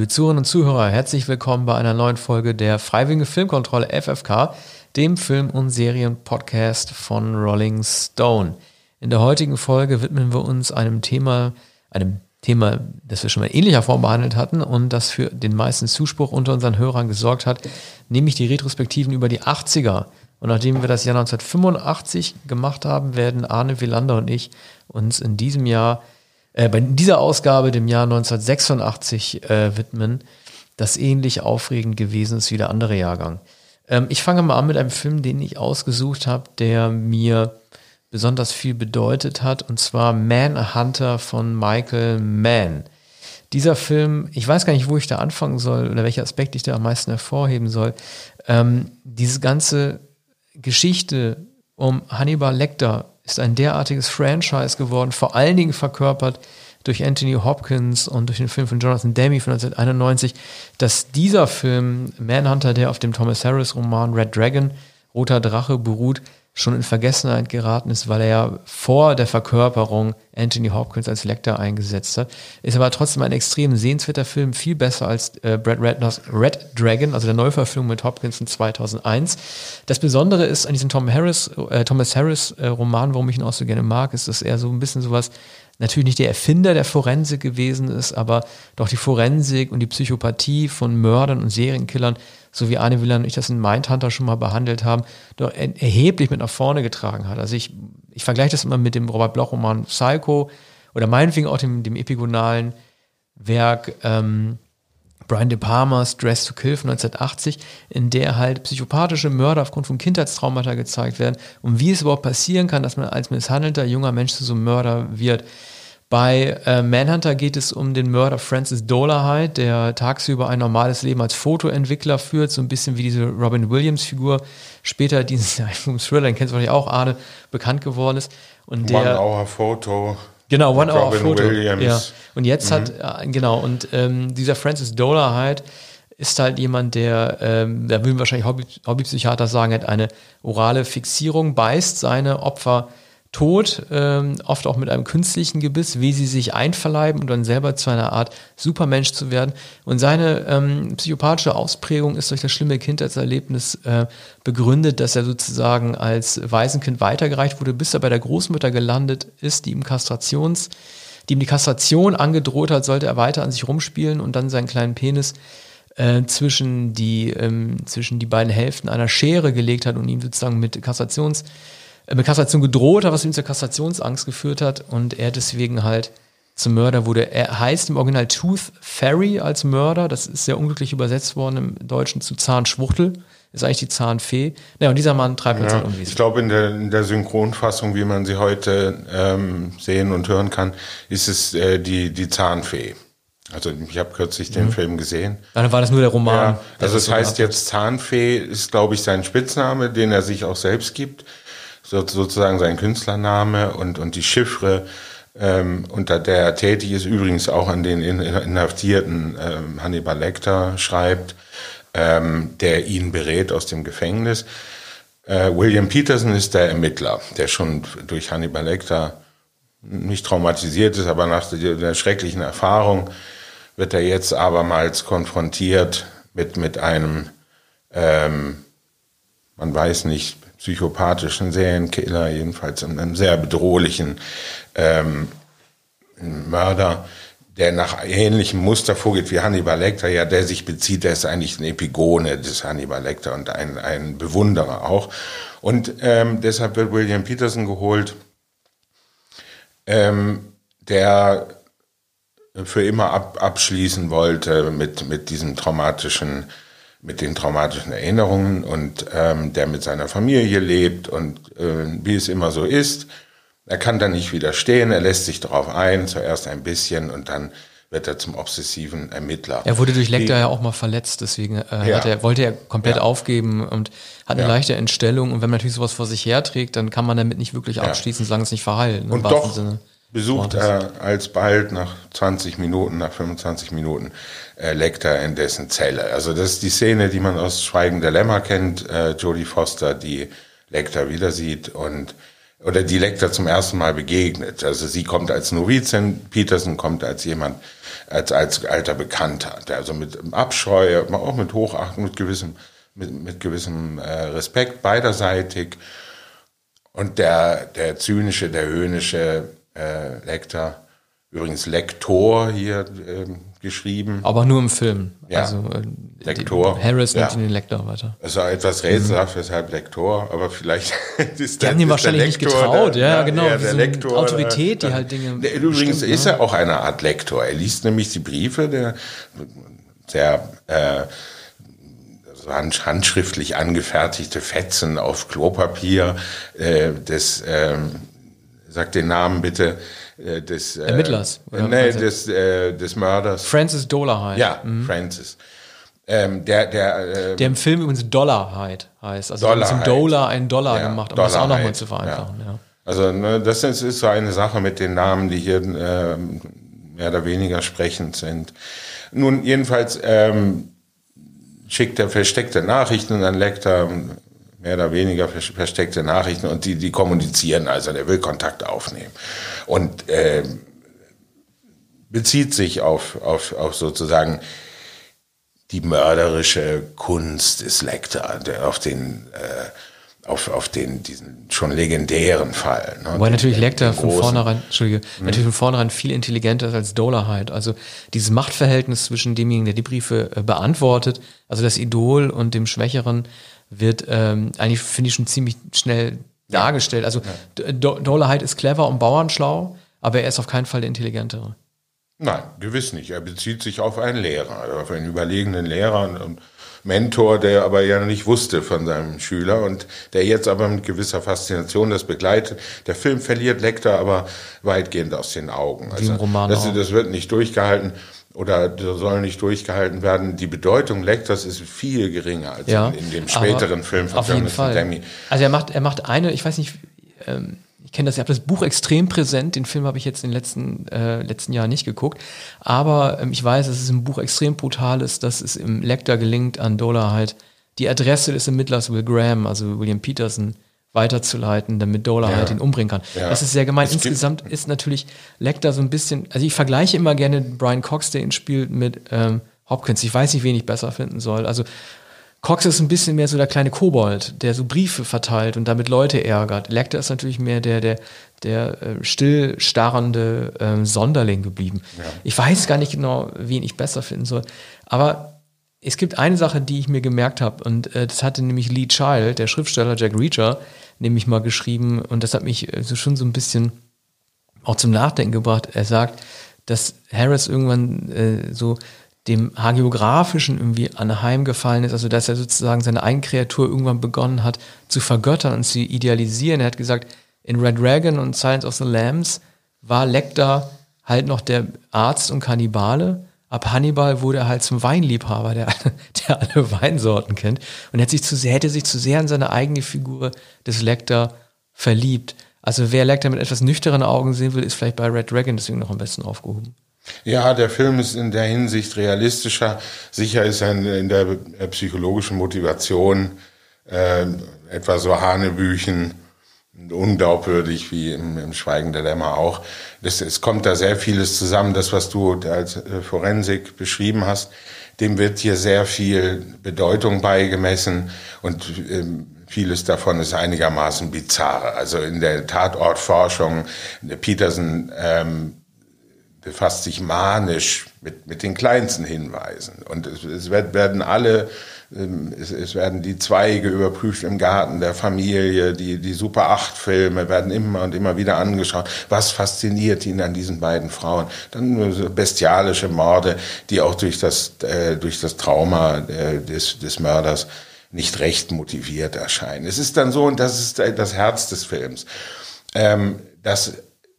Liebe Zuhörerinnen und Zuhörer, herzlich willkommen bei einer neuen Folge der Freiwillige Filmkontrolle FFK, dem Film- und Serienpodcast von Rolling Stone. In der heutigen Folge widmen wir uns einem Thema, einem Thema, das wir schon mal in ähnlicher Form behandelt hatten und das für den meisten Zuspruch unter unseren Hörern gesorgt hat, nämlich die Retrospektiven über die 80er. Und nachdem wir das Jahr 1985 gemacht haben, werden Arne Wielander und ich uns in diesem Jahr äh, bei dieser Ausgabe dem Jahr 1986 äh, widmen, das ähnlich aufregend gewesen ist wie der andere Jahrgang. Ähm, ich fange mal an mit einem Film, den ich ausgesucht habe, der mir besonders viel bedeutet hat, und zwar Manhunter von Michael Mann. Dieser Film, ich weiß gar nicht, wo ich da anfangen soll oder welcher Aspekt ich da am meisten hervorheben soll. Ähm, diese ganze Geschichte um Hannibal Lecter ist ein derartiges Franchise geworden, vor allen Dingen verkörpert durch Anthony Hopkins und durch den Film von Jonathan Demme von 1991, dass dieser Film Manhunter, der auf dem Thomas Harris Roman Red Dragon, Roter Drache beruht, schon in Vergessenheit geraten ist, weil er ja vor der Verkörperung Anthony Hopkins als Lecter eingesetzt hat. Ist aber trotzdem ein extrem sehenswerter Film, viel besser als äh, Brad Ratners Red Dragon, also der Neuverfilmung mit Hopkins in 2001. Das Besondere ist an diesem Tom Harris, äh, Thomas Harris äh, Roman, warum ich ihn auch so gerne mag, ist, dass er so ein bisschen sowas natürlich nicht der Erfinder der Forensik gewesen ist, aber doch die Forensik und die Psychopathie von Mördern und Serienkillern so wie Arne Willer und ich das in Mindhunter schon mal behandelt haben, doch erheblich mit nach vorne getragen hat. Also ich, ich vergleiche das immer mit dem Robert Bloch-Roman Psycho oder meinetwegen auch dem, dem epigonalen Werk ähm, Brian De Palmas Dress to Kill von 1980, in der halt psychopathische Mörder aufgrund von Kindheitstraumata gezeigt werden und wie es überhaupt passieren kann, dass man als misshandelter junger Mensch zu so einem Mörder wird. Bei äh, Manhunter geht es um den Mörder Francis Dolarhyde, der tagsüber ein normales Leben als Fotoentwickler führt, so ein bisschen wie diese Robin Williams-Figur, später diesen Thriller, den kennst du wahrscheinlich auch, Arne, bekannt geworden ist. Und der, One Hour Photo. Genau, One Hour Robin Photo. Williams. Ja. Und jetzt mhm. hat, äh, genau, und ähm, dieser Francis Dolarhyde ist halt jemand, der, ähm, da würden wahrscheinlich Hobby, Hobbypsychiater sagen, hat eine orale Fixierung, beißt seine Opfer tot, ähm, oft auch mit einem künstlichen Gebiss, wie sie sich einverleiben und dann selber zu einer Art Supermensch zu werden. Und seine ähm, psychopathische Ausprägung ist durch das schlimme Kindheitserlebnis äh, begründet, dass er sozusagen als Waisenkind weitergereicht wurde, bis er bei der Großmutter gelandet ist, die ihm Kastrations, die ihm die Kastration angedroht hat, sollte er weiter an sich rumspielen und dann seinen kleinen Penis äh, zwischen, die, ähm, zwischen die beiden Hälften einer Schere gelegt hat und ihm sozusagen mit Kassations äh, mit Kassation gedroht hat, was ihm zur Kassationsangst geführt hat und er deswegen halt zum Mörder wurde. Er heißt im Original Tooth Fairy als Mörder, das ist sehr unglücklich übersetzt worden im Deutschen zu Zahnschwuchtel, ist eigentlich die Zahnfee. Ja, und dieser Mann treibt uns ja, halt irgendwie. Ich glaube, in der, in der Synchronfassung, wie man sie heute ähm, sehen und hören kann, ist es äh, die, die Zahnfee. Also ich habe kürzlich den mhm. Film gesehen. Dann war das nur der Roman. Ja, also es heißt jetzt Zahnfee, ist glaube ich sein Spitzname, den er sich auch selbst gibt so, sozusagen sein Künstlername und, und die Chiffre, ähm, unter der er tätig ist, übrigens auch an den Inhaftierten ähm, Hannibal Lecter schreibt, ähm, der ihn berät aus dem Gefängnis. Äh, William Peterson ist der Ermittler, der schon durch Hannibal Lecter nicht traumatisiert ist, aber nach der, der schrecklichen Erfahrung wird er jetzt abermals konfrontiert mit, mit einem, ähm, man weiß nicht, psychopathischen Serienkiller, jedenfalls einem sehr bedrohlichen ähm, Mörder, der nach ähnlichem Muster vorgeht wie Hannibal Lecter, ja, der sich bezieht, der ist eigentlich eine Epigone des Hannibal Lecter und ein, ein Bewunderer auch. Und ähm, deshalb wird William Peterson geholt, ähm, der für immer ab, abschließen wollte mit, mit diesem traumatischen mit den traumatischen Erinnerungen und ähm, der mit seiner Familie lebt und äh, wie es immer so ist. Er kann da nicht widerstehen, er lässt sich darauf ein, zuerst ein bisschen und dann wird er zum obsessiven Ermittler. Er wurde durch Lecter ja auch mal verletzt, deswegen äh, ja. er, wollte er komplett ja. aufgeben und hat eine ja. leichte Entstellung. Und wenn man natürlich sowas vor sich herträgt, dann kann man damit nicht wirklich abschließen, solange es nicht verheilt. Und doch, Sinne besucht er alsbald nach 20 Minuten, nach 25 Minuten äh, Lecter in dessen Zelle. Also das ist die Szene, die man aus Schweigen der Lämmer kennt. Äh, Jodie Foster, die Lecter wieder sieht und oder die Lecter zum ersten Mal begegnet. Also sie kommt als Novizin, Peterson kommt als jemand, als, als alter Bekannter, der also mit Abscheu, auch mit Hochachtung, mit gewissem, mit, mit gewissem äh, Respekt beiderseitig und der, der zynische, der höhnische äh, Lektor, übrigens Lektor hier äh, geschrieben. Aber nur im Film. Ja. Also, äh, Lektor. die- Harris nennt Ja. ihn den Lektor weiter. Es war etwas rätselhaft, weshalb Lektor, aber vielleicht ist Die haben ihm ist wahrscheinlich nicht getraut, der- ja, genau, eher wie der Lektor, Autorität, die äh, halt Dinge Der- Übrigens bestimmt, ist ne? er auch eine Art Lektor. Er liest nämlich die Briefe der sehr äh, handschriftlich angefertigte Fetzen auf Klopapier äh, des, ähm, sag den Namen bitte, äh, des äh, Ermittlers, oder nee, was des, äh, des Mörders. Francis Dolarhyde. Ja, Francis. Ähm, der, der, äh, Der im Film übrigens Dollarhyde heißt. Also Dollar Dollar zum. Dollar ein Dollar Ja, gemacht, um das auch Dollar nochmal zu vereinfachen. Ja. Also ne, das ist, ist so eine Sache mit den Namen, die hier ähm, mehr oder weniger sprechend sind. Nun, jedenfalls ähm, schickt er versteckte Nachrichten an Lektor, mehr oder weniger vers- versteckte Nachrichten und die, die kommunizieren, also der will Kontakt aufnehmen. Und ähm, bezieht sich auf, auf, auf sozusagen die mörderische Kunst des Lecter, auf den äh, auf, auf den diesen schon legendären Fall. Ne? Wobei Den- natürlich Lecter von vornherein, Entschuldige, natürlich von vornherein viel intelligenter ist als Dolarhyde. Also dieses Machtverhältnis zwischen demjenigen, der die Briefe äh, beantwortet, also das Idol und dem Schwächeren, wird ähm, eigentlich, finde ich, schon ziemlich schnell dargestellt. Also D- Do Dolarhyde ist clever und bauernschlau, aber er ist auf keinen Fall der Intelligentere. Nein, gewiss nicht. Er bezieht sich auf einen Lehrer, also auf einen überlegenen Lehrer und, und Mentor, der aber ja nicht wusste von seinem Schüler und der jetzt aber mit gewisser Faszination das begleitet. Der Film verliert Lecter aber weitgehend aus den Augen. Also im Roman das, das wird nicht durchgehalten oder soll nicht durchgehalten werden. Die Bedeutung Lecters ist viel geringer als Ja, in, in dem späteren Film von Jonathan. Demme. Also er macht, er macht eine, ich weiß nicht, ähm, ich kenne das, ich habe das Buch extrem präsent, den Film habe ich jetzt in den letzten, äh, letzten Jahren nicht geguckt, aber ähm, ich weiß, dass es im Buch extrem brutal ist, dass es im Lecter gelingt, an Dola halt die Adresse des Ermittlers Will Graham, also William Peterson, weiterzuleiten, damit Dola Ja. halt ihn umbringen kann. Ja. Das ist sehr gemein. Es Insgesamt ist natürlich Lecter so ein bisschen, also ich vergleiche immer gerne Brian Cox, der ihn spielt, mit ähm, Hopkins. Ich weiß nicht, wen ich besser finden soll. Also Cox ist ein bisschen mehr so der kleine Kobold, der so Briefe verteilt und damit Leute ärgert. Lecter ist natürlich mehr der, der, der äh, still starrende ähm, Sonderling geblieben. Ich weiß gar nicht genau, wen ich besser finden soll. Aber es gibt eine Sache, die ich mir gemerkt habe, und äh, das hatte nämlich Lee Child, der Schriftsteller Jack Reacher, nämlich mal geschrieben, und das hat mich äh, so schon so ein bisschen auch zum Nachdenken gebracht. Er sagt, dass Harris irgendwann äh, so dem Hagiografischen irgendwie anheimgefallen ist, also dass er sozusagen seine Eigenkreatur irgendwann begonnen hat zu vergöttern und zu idealisieren. Er hat gesagt, in Red Dragon und Silence of the Lambs war Lecter halt noch der Arzt und Kannibale. Ab Hannibal wurde er halt zum Weinliebhaber, der, der alle Weinsorten kennt. Und hat sich zu sehr, hätte sich zu sehr in seine eigene Figur des Lecter verliebt. Also wer Lecter mit etwas nüchternen Augen sehen will, ist vielleicht bei Red Dragon deswegen noch am besten aufgehoben. Ja, der Film ist in der Hinsicht realistischer. Sicher ist er in, der äh, psychologischen Motivation äh, etwa so Hanebüchen unglaubwürdig wie im, im Schweigen der Lämmer auch. Das, es kommt da sehr vieles zusammen. Das, was du als äh, Forensik beschrieben hast, dem wird hier sehr viel Bedeutung beigemessen und ähm, vieles davon ist einigermaßen bizarr. Also in der Tatortforschung, Peterson ähm, befasst sich manisch mit, mit den kleinsten Hinweisen. Und es, es werden alle, ähm, es, es werden die Zweige überprüft im Garten der Familie, die, die Super 8 Filme werden immer und immer wieder angeschaut. Was fasziniert ihn an diesen beiden Frauen? Dann bestialische Morde, die auch durch das, äh, durch das Trauma äh, des, des Mörders nicht recht motiviert erscheinen. Es ist dann so, und das ist das Herz des Films, ähm, dass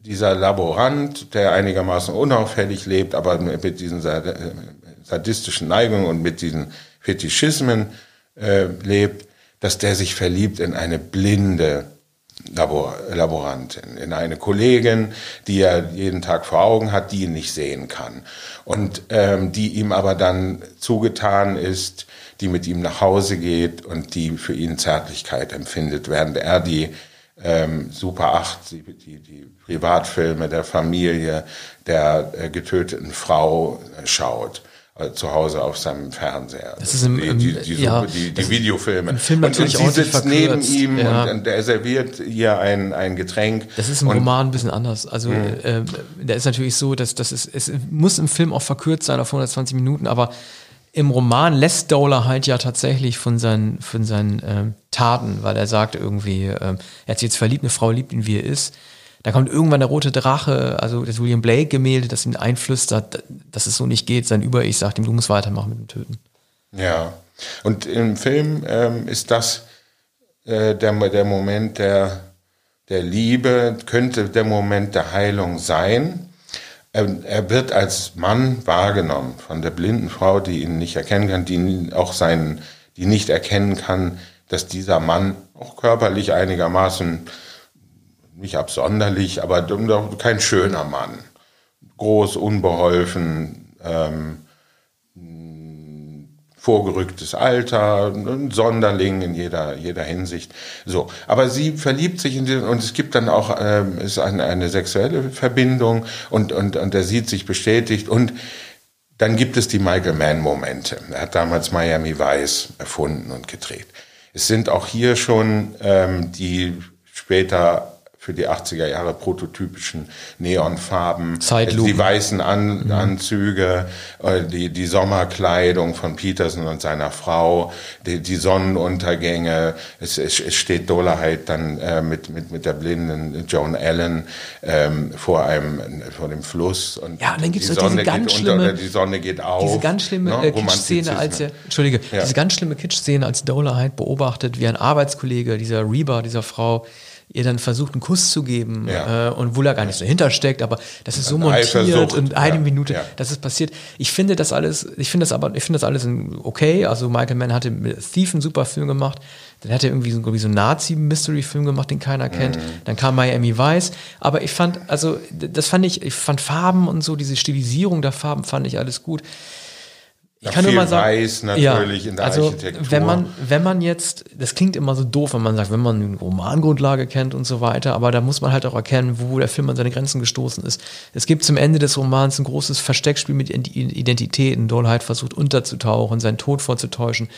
dieser Laborant, der einigermaßen unauffällig lebt, aber mit diesen sadistischen Neigungen und mit diesen Fetischismen äh, lebt, dass der sich verliebt in eine blinde Labor Laborantin, in eine Kollegin, die er jeden Tag vor Augen hat, die ihn nicht sehen kann. Und ähm, die ihm aber dann zugetan ist, die mit ihm nach Hause geht und die für ihn Zärtlichkeit empfindet, während er die ähm, Super 8, die, die, die Privatfilme der Familie der äh, getöteten Frau äh, schaut äh, zu Hause auf seinem Fernseher. Das ist im, die, die, die, ja, die, die Videofilme. Im Film natürlich und, und sie sitzt neben ihm ja. und, er serviert ihr ein, ein Getränk. Das ist im und, Roman ein bisschen anders. Also Mhm. äh, da ist natürlich so, dass das ist, es muss im Film auch verkürzt sein auf 120 Minuten, aber im Roman lässt Dowler halt ja tatsächlich von seinen, von seinen ähm, Taten, weil er sagt irgendwie, ähm, er hat sich jetzt verliebt, eine Frau liebt ihn, wie er ist. Da kommt irgendwann der rote Drache, also das William Blake-Gemälde, das ihm einflüstert, dass es so nicht geht. Sein Über-Ich sagt ihm, du musst weitermachen mit dem Töten. Ja, und im Film ähm, ist das äh, der, der Moment der, der Liebe, könnte der Moment der Heilung sein. Ähm, er wird als Mann wahrgenommen von der blinden Frau, die ihn nicht erkennen kann, die auch seinen, die nicht erkennen kann, dass dieser Mann auch körperlich einigermaßen nicht absonderlich, aber doch kein schöner Mann. Groß, unbeholfen, ähm, vorgerücktes Alter, ein Sonderling in jeder, jeder Hinsicht. So. Aber sie verliebt sich in den, und es gibt dann auch, ähm, ist eine, eine sexuelle Verbindung und, und, und er sieht sich bestätigt und dann gibt es die Michael Mann-Momente. Er hat damals Miami Vice erfunden und gedreht. Es sind auch hier schon ähm, die später für die 80er Jahre prototypischen Neonfarben, Zeitlupen. die weißen An Anzüge, äh, die, die Sommerkleidung von Peterson und seiner Frau, die, die Sonnenuntergänge. Es, es, es steht Dolarheit dann äh, mit, mit, mit der blinden Joan Allen ähm, vor einem vor dem Fluss und Ja, und dann gibt's die doch diese Sonne ganz geht schlimme- unter die Sonne geht auf. Diese ganz schlimme ne? äh, Kitsch-Szene, als er. Entschuldige, Ja. diese ganz schlimme Kitsch-Szene, als Dolarheit beobachtet, wie ein Arbeitskollege, dieser Reba, dieser Frau, ihr dann versucht, einen Kuss zu geben, Ja. äh, und wo er gar nicht so hintersteckt, aber das ist so Eine montiert und eine ja, Minute, ja. dass es passiert. Ich finde das alles, ich finde das aber, ich finde das alles in- okay. Also Michael Mann hatte mit Thief einen super Film gemacht. Dann hat er irgendwie so, irgendwie so einen Nazi-Mystery-Film gemacht, den keiner kennt. Mhm. Dann kam Miami Vice. Aber ich fand, also, das fand ich, ich fand Farben und so, diese Stilisierung der Farben fand ich alles gut. Ich Ja, kann nur mal sagen, Weiß natürlich in der also, Architektur. Wenn man, wenn man jetzt, das klingt immer so doof, wenn man sagt, wenn man eine Romangrundlage kennt und so weiter, aber da muss man halt auch erkennen, wo der Film an seine Grenzen gestoßen ist. Es gibt zum Ende des Romans ein großes Versteckspiel mit Identitäten. Dollheit versucht unterzutauchen, seinen Tod vorzutäuschen.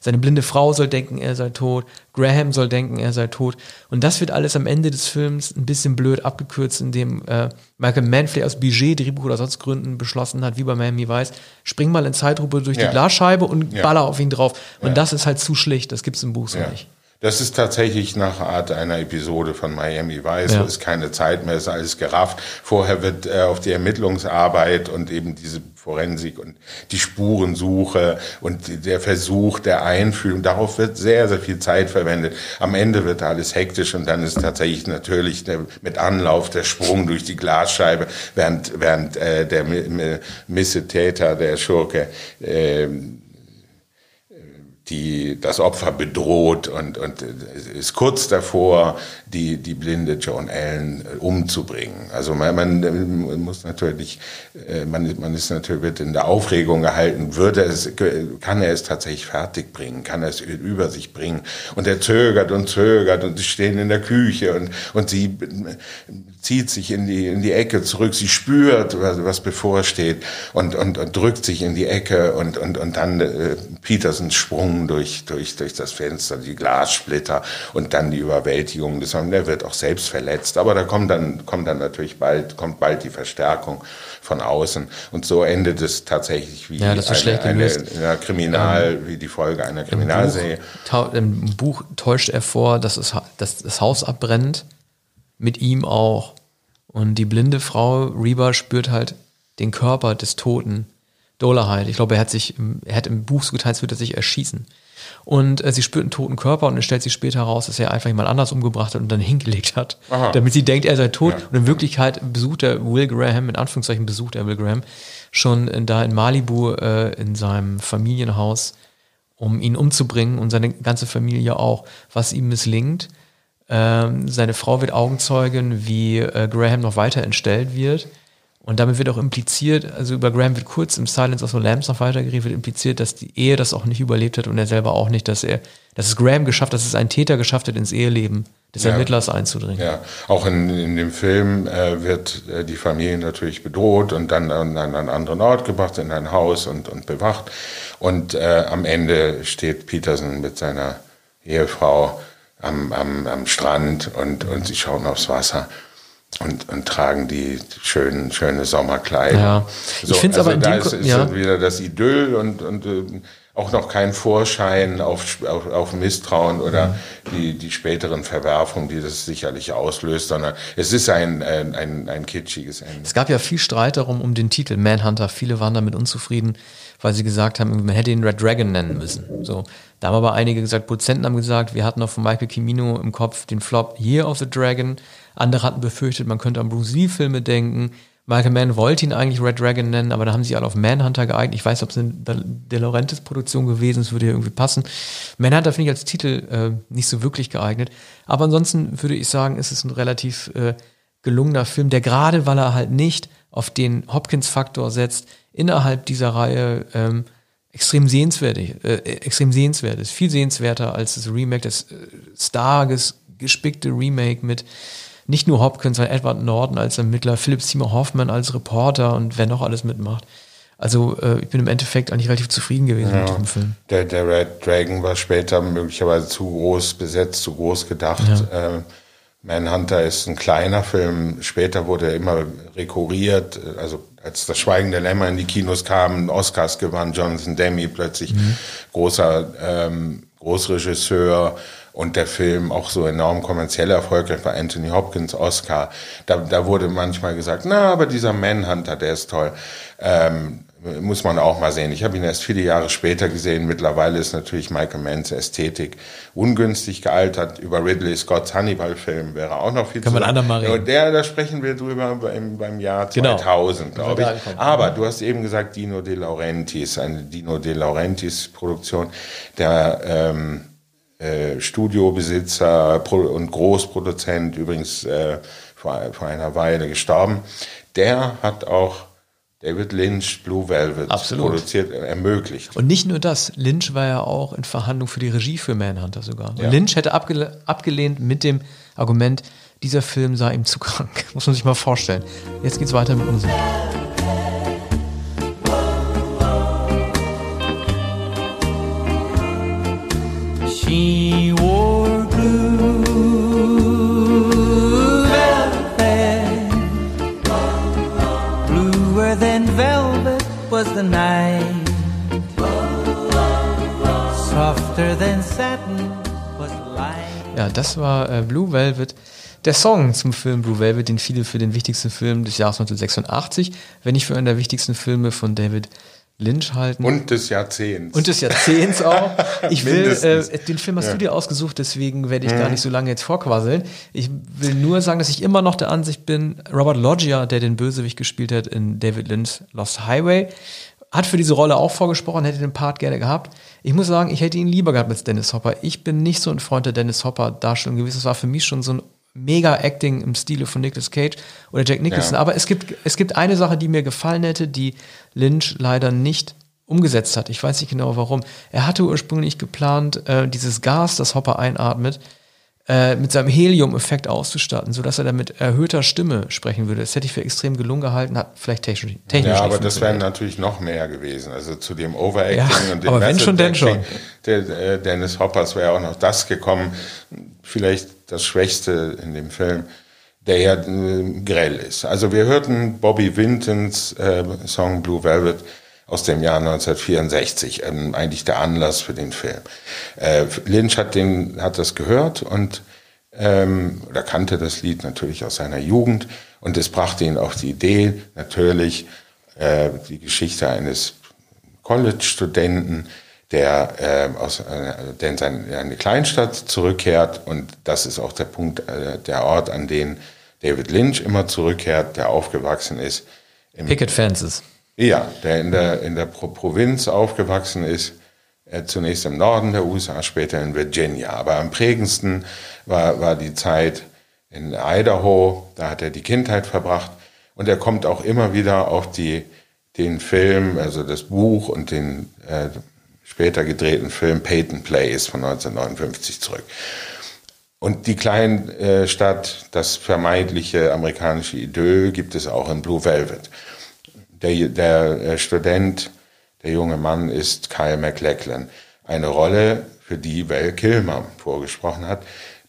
Seine blinde Frau soll denken, er sei tot. Graham soll denken, er sei tot. Und das wird alles am Ende des Films ein bisschen blöd abgekürzt, indem äh, Michael vielleicht aus Budget, Drehbuch oder sonst Gründen beschlossen hat, wie bei Miami Vice, spring mal in Zeitlupe durch Ja. die Glasscheibe und Ja. baller auf ihn drauf. Und Ja. das ist halt zu schlicht. Das gibt's im Buch so nicht. Das ist tatsächlich nach Art einer Episode von Miami Vice. Ja. Es ist keine Zeit mehr, es ist alles gerafft. Vorher wird äh, auf die Ermittlungsarbeit und eben diese Forensik und die Spurensuche und der Versuch der Einfühlung, darauf wird sehr, sehr viel Zeit verwendet. Am Ende wird alles hektisch und dann ist tatsächlich natürlich der, mit Anlauf der Sprung durch die Glasscheibe, während, während äh, der Mi- Mi- Missetäter, der Schurke, ähm, die das Opfer bedroht und, und ist kurz davor, die, die blinde Joan Allen äh, umzubringen. Also man, man äh, muss natürlich, äh, man, man ist natürlich wird in der Aufregung gehalten, würde es, kann er es tatsächlich fertig bringen, kann er es über sich bringen. Und er zögert und zögert und sie stehen in der Küche und, und sie zieht sich in die, in die Ecke zurück, sie spürt, was, was bevorsteht und, und, und drückt sich in die Ecke und, und, und dann äh, Petersens Sprung durch, durch, durch das Fenster, die Glassplitter und dann die Überwältigung des und er wird auch selbst verletzt. Aber da kommt dann, kommt dann natürlich bald, kommt bald die Verstärkung von außen. Und so endet es tatsächlich wie Ja, das ist eine, eine, ja, Kriminal, wie die Folge einer Im Kriminalserie. tau- Im Buch täuscht er vor, dass, es, dass das Haus abbrennt, mit ihm auch. Und die blinde Frau, Reba, spürt halt den Körper des Toten. Dolarheit. Ich glaube, er hat sich, im- er hat im Buch so getan, als würde er sich erschießen. Und äh, sie spürt einen toten Körper und es stellt sich später heraus, dass er einfach jemand anders umgebracht hat und dann hingelegt hat. Aha. Damit sie denkt, er sei tot. Ja. Und in Wirklichkeit besucht er Will Graham, in Anführungszeichen besucht er Will Graham, schon in, da in Malibu äh, in seinem Familienhaus, um ihn umzubringen und seine ganze Familie auch, was ihm misslingt. Ähm, seine Frau wird Augenzeugin, wie äh, Graham noch weiter entstellt wird. Und damit wird auch impliziert, also über Graham wird kurz im Silence of the Lambs noch weitergeredet, wird impliziert, dass die Ehe das auch nicht überlebt hat und er selber auch nicht, dass er, dass es Graham geschafft, dass es ein Täter geschafft hat, ins Eheleben des ja. Ermittlers einzudringen. Ja, auch in, in dem Film äh, wird äh, die Familie natürlich bedroht und dann an, an einen anderen Ort gebracht, in ein Haus und, und bewacht. Und äh, am Ende steht Peterson mit seiner Ehefrau am, am, am Strand und, und sie schauen aufs Wasser und, und tragen die schönen, schöne Sommerkleider. Ja. So, ich finde also aber in da ist, ist ja. wieder das Idyll und, und äh, auch noch kein Vorschein auf, auf, auf Misstrauen oder die, die späteren Verwerfungen, die das sicherlich auslöst, sondern es ist ein, ein, ein, ein kitschiges Ende. Es gab ja viel Streit darum um den Titel Manhunter. Viele waren damit unzufrieden, weil sie gesagt haben, man hätte ihn Red Dragon nennen müssen. So. Da haben aber einige gesagt, Produzenten haben gesagt, wir hatten noch von Michael Cimino im Kopf den Flop Year of the Dragon. Andere hatten befürchtet, man könnte an Bruce Lee-Filme denken. Michael Mann wollte ihn eigentlich Red Dragon nennen, aber da haben sie alle auf Manhunter geeignet. Ich weiß, ob es eine De Laurentiis Produktion gewesen ist, würde ja irgendwie passen. Manhunter finde ich als Titel äh, nicht so wirklich geeignet. Aber ansonsten würde ich sagen, ist es ein relativ äh, gelungener Film, der gerade, weil er halt nicht auf den Hopkins-Faktor setzt, innerhalb dieser Reihe ähm, extrem sehenswert, äh, extrem sehenswert ist. Viel sehenswerter als das Remake, das äh, starkes, gespickte Remake mit nicht nur Hopkins, sondern Edward Norton als Ermittler, Philip Seymour Hoffman als Reporter und wer noch alles mitmacht. Also äh, ich bin im Endeffekt eigentlich relativ zufrieden gewesen ja. mit diesem Film. Der, der Red Dragon war später möglicherweise zu groß besetzt, zu groß gedacht. Ja. Äh, Manhunter ist ein kleiner Film. Später wurde er immer rekurriert. Also als das Schweigen der Lämmer in die Kinos kam, Oscars gewann Jonathan Demme plötzlich mhm. großer ähm, Großregisseur und der Film auch so enorm kommerziell erfolgreich war, Anthony Hopkins, Oscar. Da, da wurde manchmal gesagt, na, aber dieser Manhunter, der ist toll. Ähm, muss man auch mal sehen. Ich habe ihn erst viele Jahre später gesehen. Mittlerweile ist natürlich Michael Manns Ästhetik ungünstig gealtert. Über Ridley Scott's Hannibal-Film wäre auch noch viel Kann zu sagen. man reden. Der, da sprechen wir drüber beim, beim Jahr 2000, genau. glaube ich. Aber du hast eben gesagt, Dino De Laurentiis, eine Dino De Laurentiis-Produktion, der ähm, äh, Studiobesitzer und Großproduzent, übrigens äh, vor, vor einer Weile gestorben. Der hat auch David Lynch Blue Velvet Absolut. produziert, ermöglicht. Und nicht nur das, Lynch war ja auch in Verhandlung für die Regie für Manhunter sogar. Ja. Lynch hätte abge abgelehnt mit dem Argument, dieser Film sei ihm zu krank. Muss man sich mal vorstellen. Jetzt geht's weiter mit Musik. She wore blue velvet, bluer than velvet was the night, softer than satin was the light. Ja, das war äh, Blue Velvet. Der Song zum Film Blue Velvet, den viele für den wichtigsten Film des Jahres 1986, wenn nicht für einen der wichtigsten Filme von David Lynch halten. Und des Jahrzehnts. Und des Jahrzehnts auch. Ich will, äh, den Film hast ja. du dir ausgesucht, deswegen werde ich mhm. gar nicht so lange jetzt vorquasseln. Ich will nur sagen, dass ich immer noch der Ansicht bin, Robert Loggia, der den Bösewicht gespielt hat in David Lynch Lost Highway, hat für diese Rolle auch vorgesprochen, hätte den Part gerne gehabt. Ich muss sagen, ich hätte ihn lieber gehabt als Dennis Hopper. Ich bin nicht so ein Freund der Dennis Hopper Darstellung gewesen. Es war für mich schon so ein mega Acting im Stile von Nicolas Cage oder Jack Nicholson. Ja. Aber es gibt, es gibt eine Sache, die mir gefallen hätte, die Lynch leider nicht umgesetzt hat. Ich weiß nicht genau warum. Er hatte ursprünglich geplant, äh, dieses Gas, das Hopper einatmet, äh, mit seinem Helium-Effekt auszustatten, sodass er dann mit erhöhter Stimme sprechen würde. Das hätte ich für extrem gelungen gehalten, hat vielleicht technisch, technisch Ja, aber das wäre natürlich noch mehr gewesen. Also zu dem Overacting ja, und dem aber wenn schon, denn schon. Der, der Dennis Hoppers wäre auch noch das gekommen. Vielleicht das Schwächste in dem Film, der ja äh, grell ist. Also wir hörten Bobby Wintons äh, Song Blue Velvet aus dem Jahr 1964, ähm, eigentlich der Anlass für den Film. Äh, Lynch hat, den, hat das gehört und ähm, oder kannte das Lied natürlich aus seiner Jugend und es brachte ihn auf die Idee, natürlich äh, die Geschichte eines College-Studenten, der, äh, aus, äh, der in seine, eine Kleinstadt zurückkehrt. Und das ist auch der Punkt, äh, der Ort, an den David Lynch immer zurückkehrt, der aufgewachsen ist. Picket Fences. Ja, der in der, in der Pro Provinz aufgewachsen ist. Äh, zunächst im Norden der USA, später in Virginia. Aber am prägendsten war, war die Zeit in Idaho. Da hat er die Kindheit verbracht. Und er kommt auch immer wieder auf die, den Film, also das Buch und den äh, später gedrehten Film Peyton Place von 1959 zurück. Und die Kleinstadt, das vermeintliche amerikanische Idyll, gibt es auch in Blue Velvet. Der, der äh, Student, der junge Mann ist Kyle MacLachlan. Eine Rolle, für die Val Kilmer vorgesprochen hat,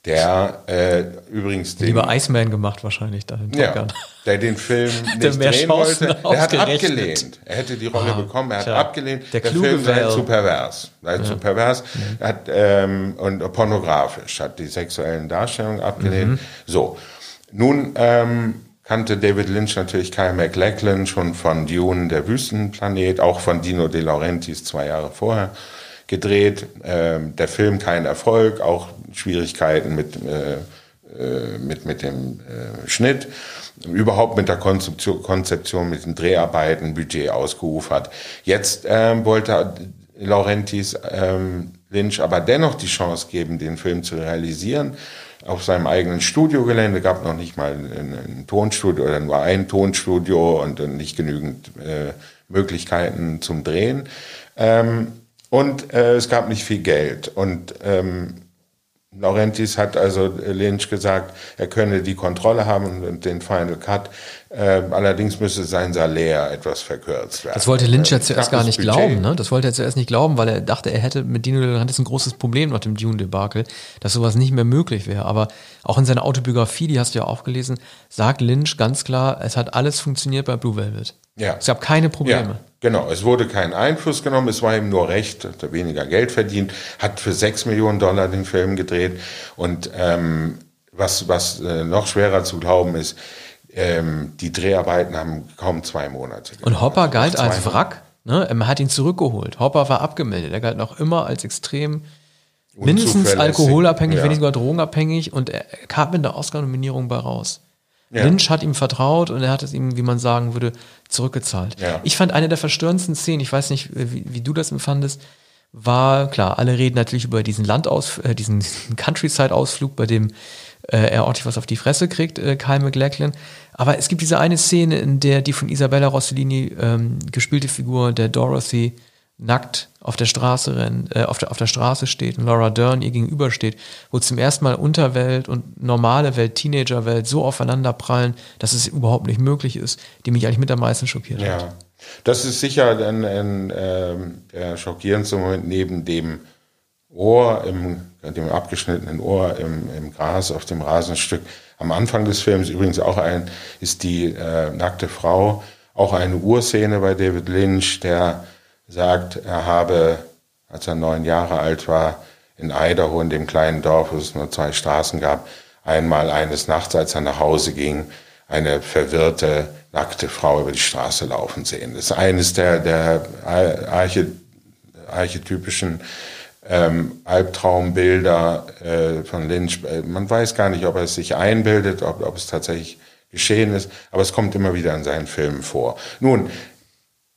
der äh, übrigens den, lieber Iceman gemacht wahrscheinlich dann ja, der den Film nicht mehr drehen wollte. Er hat abgelehnt. Er hätte die Rolle ah, bekommen. Er hat tja, abgelehnt. Der, der Film sei zu pervers, sei ja. zu pervers mhm. hat ähm, und pornografisch hat die sexuellen Darstellungen abgelehnt. Mhm. So, nun ähm, kannte David Lynch natürlich Kyle MacLachlan schon von Dune, der Wüstenplanet, auch von Dino De Laurentiis zwei Jahre vorher gedreht. Ähm, der Film kein Erfolg, auch Schwierigkeiten mit, äh, äh, mit, mit dem äh, Schnitt, überhaupt mit der Konzeption, Konzeption, mit den Dreharbeiten, Budget ausgeufert. Jetzt ähm, wollte Laurentis ähm, Lynch aber dennoch die Chance geben, den Film zu realisieren. Auf seinem eigenen Studiogelände gab noch nicht mal ein, ein Tonstudio oder nur ein Tonstudio und nicht genügend äh, Möglichkeiten zum Drehen. Ähm, und äh, es gab nicht viel Geld. Und ähm, Laurentis hat also Lynch gesagt, er könne die Kontrolle haben und den Final Cut. Äh, allerdings müsse sein Salär etwas verkürzt werden. Das wollte Lynch ja zuerst gar nicht Budget. glauben. Ne? Das wollte er zuerst nicht glauben, weil er dachte, er hätte mit Dino De Laurentiis ein großes Problem nach dem Dune-Debakel, dass sowas nicht mehr möglich wäre. Aber auch in seiner Autobiografie, die hast du ja auch gelesen, sagt Lynch ganz klar, es hat alles funktioniert bei Blue Velvet. Ja. Es gab keine Probleme. Ja. Genau, es wurde kein Einfluss genommen, es war ihm nur recht, hat er weniger Geld verdient, hat für sechs Millionen Dollar den Film gedreht und ähm, was, was äh, noch schwerer zu glauben ist, ähm, die Dreharbeiten haben kaum zwei Monate. Gedauert. Und Hopper galt als Wrack, ne? man hat ihn zurückgeholt. Hopper war abgemeldet, er galt noch immer als extrem mindestens alkoholabhängig, ja. wenn nicht sogar drogenabhängig und er kam mit der Oscar-Nominierung bei raus. Ja. Lynch hat ihm vertraut und er hat es ihm, wie man sagen würde, zurückgezahlt. Ja. Ich fand eine der verstörendsten Szenen, ich weiß nicht, wie, wie du das empfandest, war, klar, alle reden natürlich über diesen Landaus, äh, diesen, Countryside-Ausflug, bei dem er ordentlich was auf die Fresse kriegt, äh, Kyle MacLachlan. Aber es gibt diese eine Szene, in der die von Isabella Rossellini ähm, gespielte Figur der Dorothy nackt auf der Straße rennt, äh, auf, der, auf der Straße steht und Laura Dern ihr gegenübersteht, wo zum ersten Mal Unterwelt und normale Welt, Teenagerwelt so aufeinander prallen, dass es überhaupt nicht möglich ist, die mich eigentlich mit am meisten schockiert ja. hat. Das ist sicher ein, ein, ähm, der Moment neben dem Ohr, im, dem abgeschnittenen Ohr im, im Gras auf dem Rasenstück. Am Anfang des Films übrigens auch ein, ist die äh, nackte Frau, auch eine Urszene bei David Lynch, der sagt, er habe, als er neun Jahre alt war, in Idaho, in dem kleinen Dorf, wo es nur zwei Straßen gab, einmal eines Nachts, als er nach Hause ging, eine verwirrte, nackte Frau über die Straße laufen sehen. Das ist eines der, der Arche, archetypischen ähm, Albtraumbilder äh, von Lynch. Man weiß gar nicht, ob er es sich einbildet, ob, ob es tatsächlich geschehen ist, aber es kommt immer wieder in seinen Filmen vor. Nun,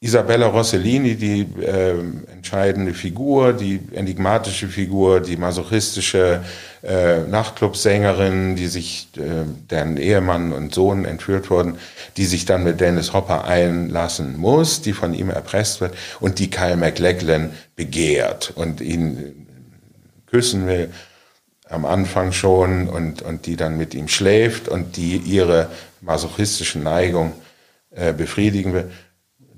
Isabella Rossellini, die äh, entscheidende Figur, die enigmatische Figur, die masochistische äh, Nachtclubsängerin, die sich, äh, deren Ehemann und Sohn entführt wurden, die sich dann mit Dennis Hopper einlassen muss, die von ihm erpresst wird und die Kyle MacLachlan begehrt und ihn küssen will am Anfang schon und, und die dann mit ihm schläft und die ihre masochistische Neigung äh, befriedigen will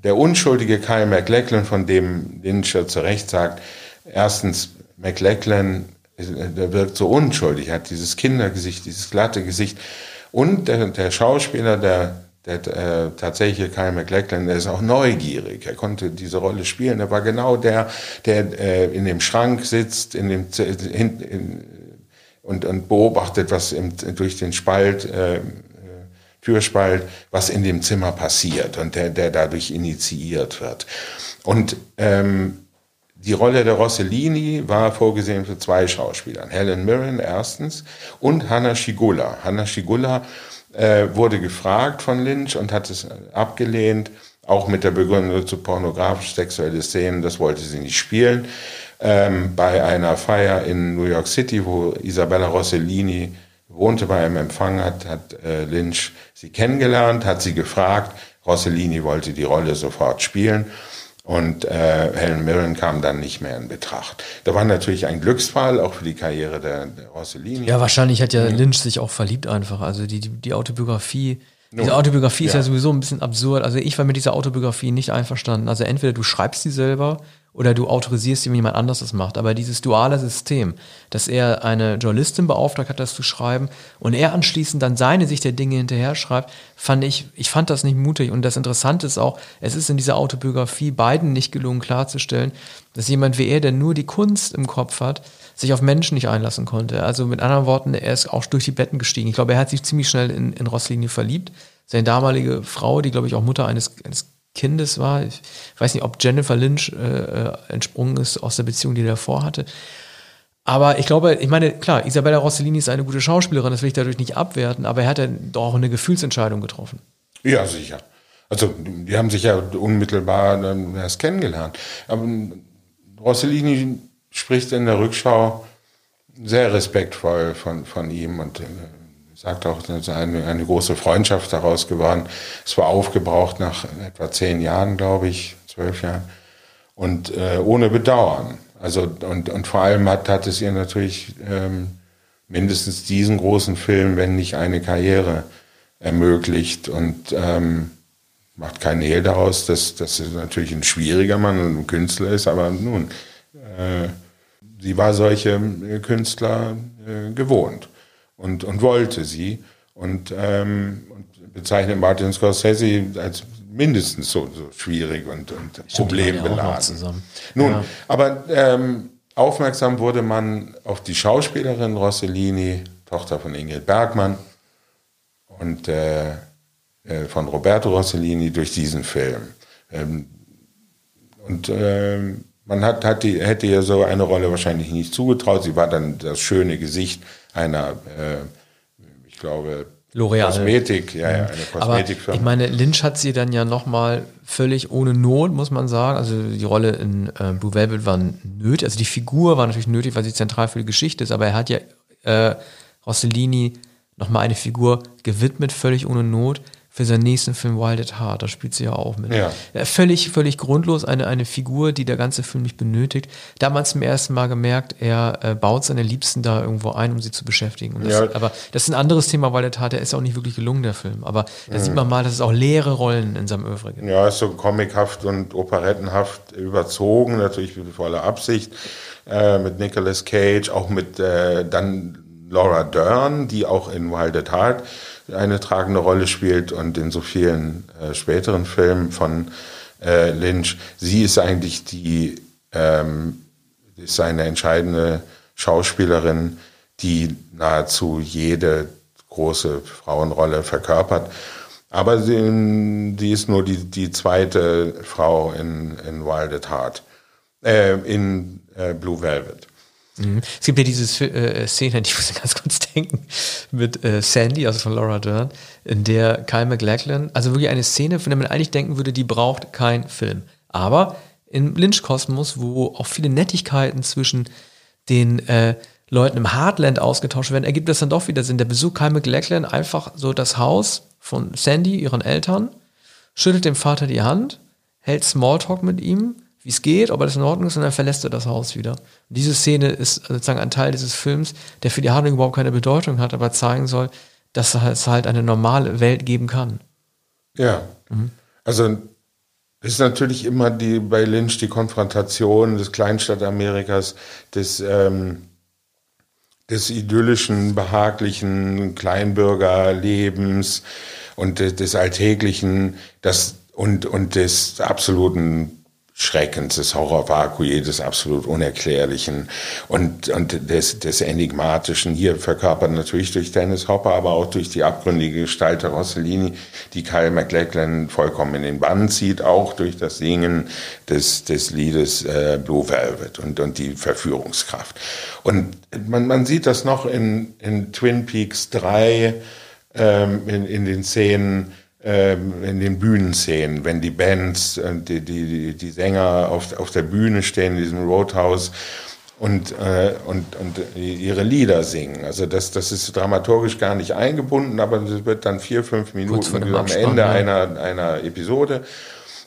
der unschuldige Kyle MacLachlan, von dem Lynch zu Recht sagt, erstens, MacLachlan, der wirkt so unschuldig, hat dieses Kindergesicht, dieses glatte Gesicht. Und der, der Schauspieler, der, der äh, tatsächliche Kyle MacLachlan, der ist auch neugierig. Er konnte diese Rolle spielen. Er war genau der, der äh, in dem Schrank sitzt, in dem in, in, und, und beobachtet, was im, durch den Spalt äh, Türspalt, was in dem Zimmer passiert und der, der dadurch initiiert wird. Und ähm, die Rolle der Rossellini war vorgesehen für zwei Schauspielern. Helen Mirren erstens und Hanna Schigula. Hanna Schigula äh, wurde gefragt von Lynch und hat es abgelehnt, auch mit der Begründung zu pornografisch sexuelle Szenen, das wollte sie nicht spielen. Ähm, bei einer Feier in New York City, wo Isabella Rossellini wohnte bei einem Empfang, hat, hat äh, Lynch sie kennengelernt, hat sie gefragt. Rossellini wollte die Rolle sofort spielen. Und äh, Helen Mirren kam dann nicht mehr in Betracht. Da war natürlich ein Glücksfall, auch für die Karriere der, der Rossellini. Ja, wahrscheinlich hat ja Lynch sich auch verliebt einfach. Also die, die, die Autobiografie, diese Autobiografie ja. ist ja sowieso ein bisschen absurd. Also ich war mit dieser Autobiografie nicht einverstanden. Also entweder du schreibst sie selber oder du autorisierst sie, wenn jemand anders das macht. Aber dieses duale System, dass er eine Journalistin beauftragt hat, das zu schreiben und er anschließend dann seine Sicht der Dinge hinterher schreibt, fand ich, ich fand das nicht mutig. Und das Interessante ist auch, es ist in dieser Autobiografie beiden nicht gelungen klarzustellen, dass jemand wie er, der nur die Kunst im Kopf hat, sich auf Menschen nicht einlassen konnte. Also mit anderen Worten, er ist auch durch die Betten gestiegen. Ich glaube, er hat sich ziemlich schnell in, in Rosslinie verliebt. Seine damalige Frau, die glaube ich auch Mutter eines, eines Kindes war. Ich weiß nicht, ob Jennifer Lynch äh, äh, entsprungen ist aus der Beziehung, die er davor hatte. Aber ich glaube, ich meine, klar, Isabella Rossellini ist eine gute Schauspielerin, das will ich dadurch nicht abwerten, aber er hat ja doch auch eine Gefühlsentscheidung getroffen. Ja, sicher. Also, die haben sich ja unmittelbar dann erst kennengelernt. Aber Rossellini spricht in der Rückschau sehr respektvoll von, von ihm und äh, sagt auch, dass eine, eine große Freundschaft daraus geworden. Es war aufgebraucht nach etwa zehn Jahren, glaube ich, zwölf Jahren. Und äh, ohne Bedauern. Also, und, und vor allem hat, hat es ihr natürlich ähm, mindestens diesen großen Film, wenn nicht eine Karriere, ermöglicht. Und ähm, macht kein Hehl daraus, dass, dass sie natürlich ein schwieriger Mann und ein Künstler ist, aber nun, äh, sie war solche äh, Künstler äh, gewohnt und, und wollte sie und, ähm, und bezeichnet Martin Scorsese als mindestens so, so schwierig und, und problembeladen. Ja Nun, ja. aber ähm, aufmerksam wurde man auf die Schauspielerin Rossellini, Tochter von Ingrid Bergmann und äh, äh, von Roberto Rossellini durch diesen Film. Ähm, und ähm, man hat, hat die, hätte ihr so eine Rolle wahrscheinlich nicht zugetraut. Sie war dann das schöne Gesicht einer, äh, ich glaube, L'Oreal. Kosmetik, ja, ja, eine Kosmetikfirma. Aber ich meine, Lynch hat sie dann ja nochmal völlig ohne Not, muss man sagen. Also die Rolle in äh, Blue Velvet war nötig, also die Figur war natürlich nötig, weil sie zentral für die Geschichte ist, aber er hat ja äh, Rossellini nochmal eine Figur gewidmet, völlig ohne Not für seinen nächsten Film Wild at Heart. Da spielt sie ja auch mit. Ja. Völlig, völlig grundlos eine, eine Figur, die der ganze Film nicht benötigt. Damals zum ersten Mal gemerkt, er äh, baut seine Liebsten da irgendwo ein, um sie zu beschäftigen. Das, ja. Aber das ist ein anderes Thema, Wild at Heart. Der ist auch nicht wirklich gelungen, der Film. Aber da mhm. sieht man mal, dass es auch leere Rollen in seinem Övre gibt. Ja, ist so comichaft und operettenhaft überzogen, natürlich mit voller Absicht. Äh, mit Nicolas Cage, auch mit äh, dann Laura Dern, die auch in Wild at Heart eine tragende Rolle spielt und in so vielen äh, späteren Filmen von äh, Lynch. Sie ist eigentlich die, ähm, ist eine entscheidende Schauspielerin, die nahezu jede große Frauenrolle verkörpert. Aber sie, die ist nur die, die zweite Frau in, in Wild at Heart, äh, in äh, Blue Velvet. Mhm. Es gibt ja diese äh, Szene, die muss ich ganz kurz denken, mit äh, Sandy, also von Laura Dern, in der Kyle MacLachlan, also wirklich eine Szene, von der man eigentlich denken würde, die braucht kein Film. Aber im Lynch-Kosmos, wo auch viele Nettigkeiten zwischen den äh, Leuten im Heartland ausgetauscht werden, ergibt das dann doch wieder Sinn. Der Besuch Kyle MacLachlan einfach so das Haus von Sandy, ihren Eltern, schüttelt dem Vater die Hand, hält Smalltalk mit ihm, wie es geht, ob alles in Ordnung ist, und dann verlässt er das Haus wieder. Und diese Szene ist sozusagen ein Teil dieses Films, der für die Handlung überhaupt keine Bedeutung hat, aber zeigen soll, dass es halt eine normale Welt geben kann. Ja. Mhm. Also ist natürlich immer die bei Lynch die Konfrontation des Kleinstadtamerikas, des, ähm, des idyllischen, behaglichen Kleinbürgerlebens und des, des Alltäglichen das, und, und des absoluten Schreckens, des Horrorvakui, des absolut Unerklärlichen und, und des, des Enigmatischen, hier verkörpert natürlich durch Dennis Hopper, aber auch durch die abgründige Gestalt der Rossellini, die Kyle MacLachlan vollkommen in den Bann zieht, auch durch das Singen des, des Liedes äh, Blue Velvet und, und die Verführungskraft. Und man, man sieht das noch in, in Twin Peaks 3, ähm, in, in den Szenen, in den Bühnenszenen, wenn die Bands, die, die, die Sänger auf, auf der Bühne stehen in diesem Roadhouse und, äh, und, und ihre Lieder singen. Also das, das ist dramaturgisch gar nicht eingebunden, aber das wird dann vier, fünf Minuten am Ende ja. einer, einer Episode.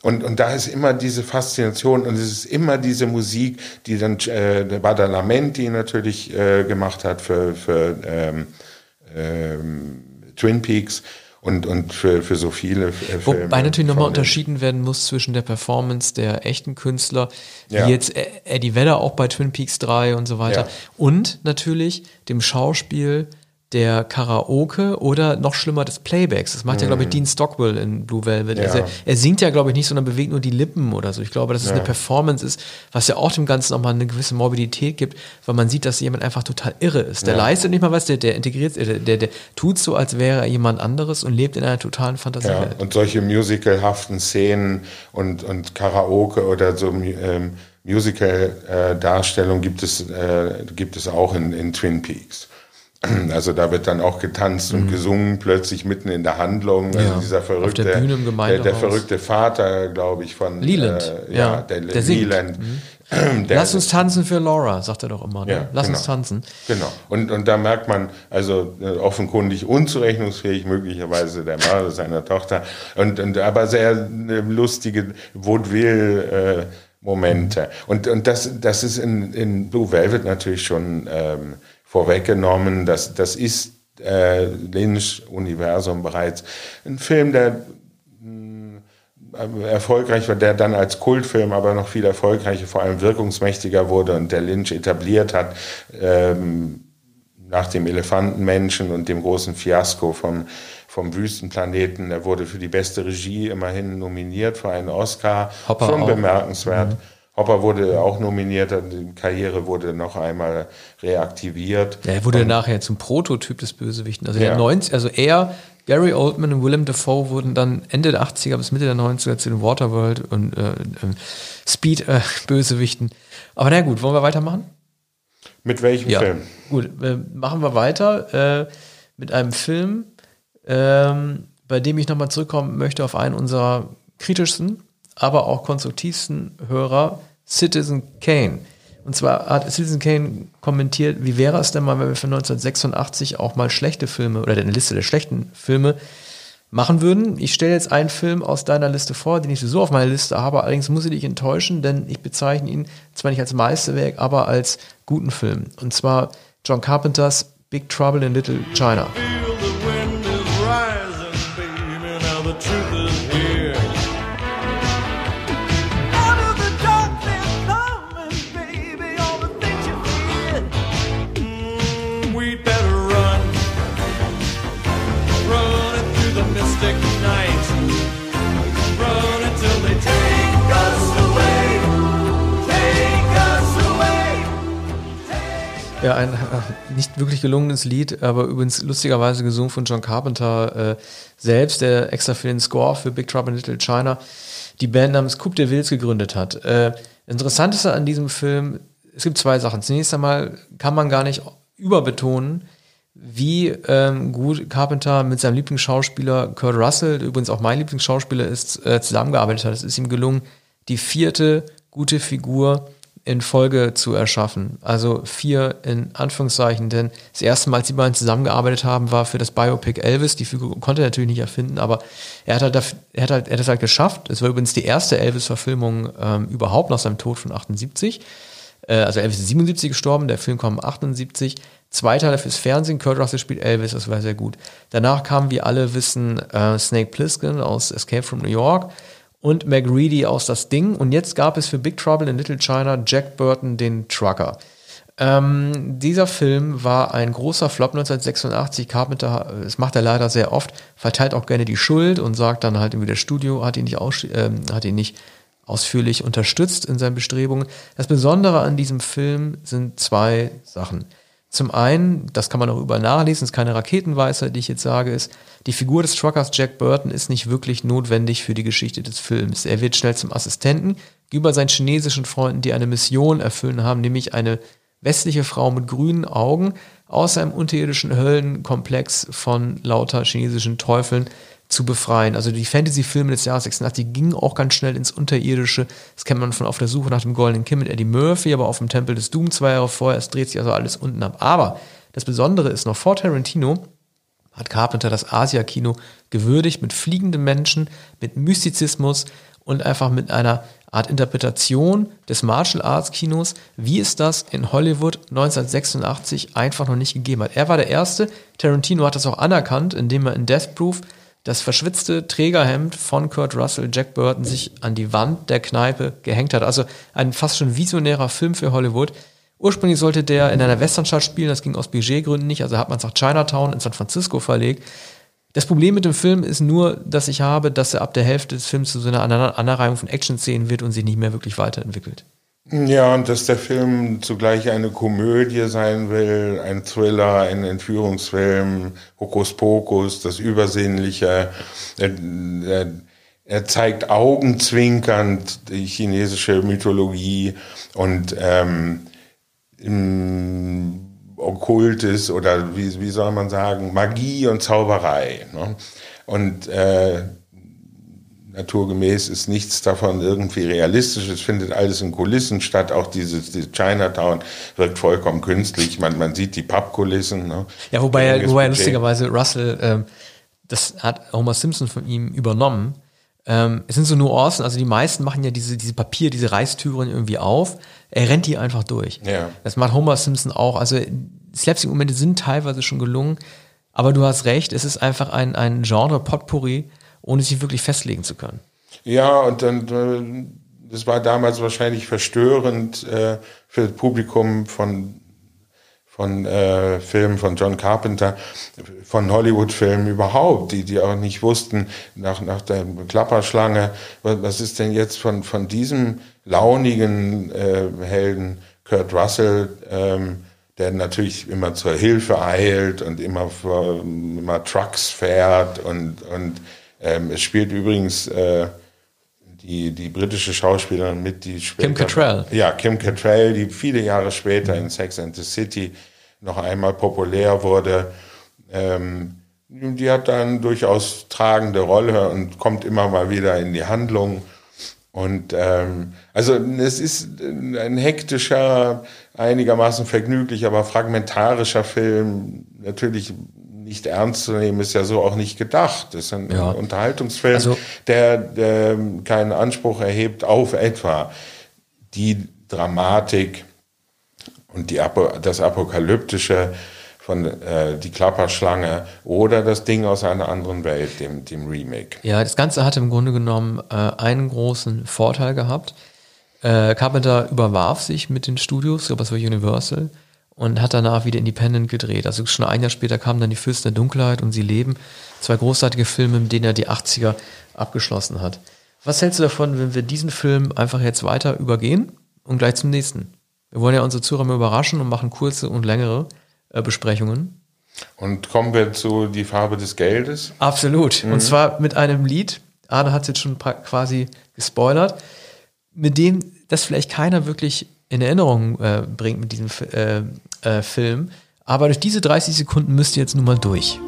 Und, und da ist immer diese Faszination und es ist immer diese Musik, die dann äh, Badalamenti natürlich äh, gemacht hat für, für ähm, ähm, Twin Peaks und, und für, für so viele äh, Filme. Wobei natürlich nochmal unterschieden werden muss zwischen der Performance der echten Künstler, wie ja. jetzt Eddie Vedder auch bei Twin Peaks 3 und so weiter, ja. und natürlich dem Schauspiel der Karaoke oder noch schlimmer des Playbacks. Das macht ja, glaube ich, mhm. Dean Stockwell in Blue Velvet. Ja. Also er, er, singt ja, glaube ich, nicht, sondern bewegt nur die Lippen oder so. Ich glaube, dass es ja. eine Performance ist, was ja auch dem Ganzen nochmal eine gewisse Morbidität gibt, weil man sieht, dass jemand einfach total irre ist. Der ja. leistet nicht mal was, der, der integriert, der, der, der tut so, als wäre er jemand anderes und lebt in einer totalen Fantasiewelt. Ja, und solche musicalhaften Szenen und, und Karaoke oder so ähm, Musical-Darstellung gibt, es, äh, gibt es auch in, in Twin Peaks. Also da wird dann auch getanzt und mhm. gesungen, plötzlich mitten in der Handlung. Also ja, dieser verrückte, der, der, der, verrückte Vater, glaube ich, von Leland. Äh, ja, der, der Leland. Mhm. Lass uns tanzen für Laura, sagt er doch immer. Ne? Ja, Lass genau. uns tanzen. Genau. Und, und da merkt man, also äh, offenkundig unzurechnungsfähig, möglicherweise der Mörder seiner Tochter. Und, und aber sehr äh, lustige Vaudeville. Äh, Momente. Und, und das, das ist in, in Blue Velvet natürlich schon ähm, vorweggenommen. Das, das ist äh, Lynch-Universum bereits. Ein Film, der äh, erfolgreich war, der dann als Kultfilm aber noch viel erfolgreicher, vor allem wirkungsmächtiger wurde und der Lynch etabliert hat, ähm, nach dem Elefantenmenschen und dem großen Fiasko vom, vom Wüstenplaneten. Er wurde für die beste Regie immerhin nominiert für einen Oscar. Hopper Schon auch. bemerkenswert. Mhm. Hopper wurde auch nominiert, die Karriere wurde noch einmal reaktiviert. Ja, er wurde und, nachher zum Prototyp des Bösewichten. Also, ja. der 90, also er, Gary Oldman und Willem Dafoe wurden dann Ende der 80er bis Mitte der 90er zu den Waterworld und äh, äh, Speed-Bösewichten. Äh, Aber na gut, wollen wir weitermachen? Mit welchem ja. Film? Gut, äh, machen wir weiter äh, mit einem Film, ähm, bei dem ich nochmal zurückkommen möchte auf einen unserer kritischsten, aber auch konstruktivsten Hörer, Citizen Kane. Und zwar hat Citizen Kane kommentiert, wie wäre es denn mal, wenn wir für 1986 auch mal schlechte Filme oder eine Liste der schlechten Filme machen würden. Ich stelle jetzt einen Film aus deiner Liste vor, den ich so auf meiner Liste habe. Allerdings muss ich dich enttäuschen, denn ich bezeichne ihn zwar nicht als Meisterwerk, aber als guten Film. Und zwar John Carpenters Big Trouble in Little China. Ja, ein äh, nicht wirklich gelungenes Lied, aber übrigens lustigerweise gesungen von John Carpenter äh, selbst, der extra für den Score für Big Trouble in Little China die Band namens Coupe de Wills gegründet hat. Äh, Interessanteste an diesem Film, es gibt zwei Sachen. Zunächst einmal kann man gar nicht überbetonen, wie ähm, gut Carpenter mit seinem Lieblingsschauspieler Kurt Russell, der übrigens auch mein Lieblingsschauspieler ist, äh, zusammengearbeitet hat. Es ist ihm gelungen, die vierte gute Figur in Folge zu erschaffen. Also vier in Anführungszeichen, denn das erste Mal, als die beiden zusammengearbeitet haben, war für das Biopic Elvis. Die Figur konnte er natürlich nicht erfinden, aber er hat halt, er hat halt, er hat es halt geschafft. Es war übrigens die erste Elvis-Verfilmung ähm, überhaupt nach seinem Tod von 78. Äh, also Elvis ist 77 gestorben, der Film kam 78. Zwei Teile fürs Fernsehen, Kurt Russell spielt Elvis, das war sehr gut. Danach kamen, wie alle wissen, äh, Snake Plissken aus Escape from New York und McReady aus Das Ding. Und jetzt gab es für Big Trouble in Little China Jack Burton den Trucker. Ähm, dieser Film war ein großer Flop 1986. Carpenter, das macht er leider sehr oft, verteilt auch gerne die Schuld und sagt dann halt irgendwie, der Studio hat ihn nicht, aus, äh, hat ihn nicht ausführlich unterstützt in seinen Bestrebungen. Das Besondere an diesem Film sind zwei Sachen. Zum einen, das kann man auch überall nachlesen, ist keine Raketenweisheit, die ich jetzt sage, ist, die Figur des Truckers Jack Burton ist nicht wirklich notwendig für die Geschichte des Films. Er wird schnell zum Assistenten gegenüber seinen chinesischen Freunden, die eine Mission erfüllen haben, nämlich eine westliche Frau mit grünen Augen aus einem unterirdischen Höllenkomplex von lauter chinesischen Teufeln zu befreien. Also die Fantasy-Filme des Jahres 86 gingen auch ganz schnell ins Unterirdische. Das kennt man von Auf der Suche nach dem Goldenen Kind mit Eddie Murphy, aber auf dem Tempel des Doom zwei Jahre vorher. Es dreht sich also alles unten ab. Aber das Besondere ist noch, vor Tarantino hat Carpenter das Asia-Kino gewürdigt mit fliegenden Menschen, mit Mystizismus und einfach mit einer Art Interpretation des Martial Arts Kinos, wie es das in Hollywood 1986 einfach noch nicht gegeben hat. Er war der Erste, Tarantino hat das auch anerkannt, indem er in Death Proof das verschwitzte Trägerhemd von Kurt Russell, Jack Burton, sich an die Wand der Kneipe gehängt hat. Also ein fast schon visionärer Film für Hollywood. Ursprünglich sollte der in einer Westernstadt spielen, das ging aus Budgetgründen nicht, also hat man es nach Chinatown in San Francisco verlegt. Das Problem mit dem Film ist nur, dass ich habe, dass er ab der Hälfte des Films zu so einer Aneinanderreihung von Action-Szenen wird und sich nicht mehr wirklich weiterentwickelt. Ja, und dass der Film zugleich eine Komödie sein will, ein Thriller, ein Entführungsfilm, Hokuspokus, das Übersinnliche. Er, er, er zeigt augenzwinkernd die chinesische Mythologie und ähm, im Okkultes oder wie, wie soll man sagen, Magie und Zauberei. Ne? Und äh, naturgemäß ist nichts davon irgendwie realistisch. Es findet alles in Kulissen statt. Auch dieses, dieses Chinatown wirkt vollkommen künstlich. Man, man sieht die Pappkulissen. Ne? Ja, wobei, wobei lustigerweise Russell, ähm, das hat Homer Simpson von ihm übernommen. Ähm, es sind so Nuancen, also die meisten machen ja diese, diese Papier, diese Reistüren irgendwie auf. Er rennt die einfach durch. Ja. Das macht Homer Simpson auch. Also Slapstick-Momente sind teilweise schon gelungen, aber du hast recht, es ist einfach ein, ein Genre Potpourri, ohne sich wirklich festlegen zu können. Ja, und dann, äh, das war damals wahrscheinlich verstörend äh, für das Publikum von von äh, Filmen von John Carpenter, von Hollywood-Filmen überhaupt, die, die auch nicht wussten, nach, nach der Klapperschlange, was, ist denn jetzt von, von diesem launigen äh, Helden Kurt Russell, ähm, der natürlich immer zur Hilfe eilt und immer, immer Trucks fährt und, und ähm, es spielt übrigens äh, die, die britische Schauspielerin mit, die später, Kim Cattrall. Ja, Kim Cattrall, die viele Jahre später in Sex and the City noch einmal populär wurde. Ähm, die hat dann durchaus tragende Rolle und kommt immer mal wieder in die Handlung. Und ähm, also es ist ein hektischer, einigermaßen vergnüglich, aber fragmentarischer Film. Natürlich nicht ernst zu nehmen, ist ja so auch nicht gedacht. Das ist ein ja. Unterhaltungsfilm, also, der, der keinen Anspruch erhebt auf etwa die Dramatik und die, das Apokalyptische von äh, Die Klapperschlange oder das Ding aus einer anderen Welt, dem, dem Remake. Ja, das Ganze hat im Grunde genommen äh, einen großen Vorteil gehabt. Äh, Carpenter überwarf sich mit den Studios, ich glaube, es war Universal, und hat danach wieder Independent gedreht. Also schon ein Jahr später kamen dann die Fürsten der Dunkelheit und Sie leben. Zwei großartige Filme, mit denen er die 80er abgeschlossen hat. Was hältst du davon, wenn wir diesen Film einfach jetzt weiter übergehen und gleich zum nächsten? Wir wollen ja unsere Zuhörer überraschen und machen kurze und längere äh, Besprechungen. Und kommen wir zu Die Farbe des Geldes? Absolut. Mhm. Und zwar mit einem Lied, Arne hat es jetzt schon quasi gespoilert, mit dem das vielleicht keiner wirklich in Erinnerung äh, bringt mit diesem äh, äh, Film. Aber durch diese 30 Sekunden müsst ihr jetzt nun mal durch.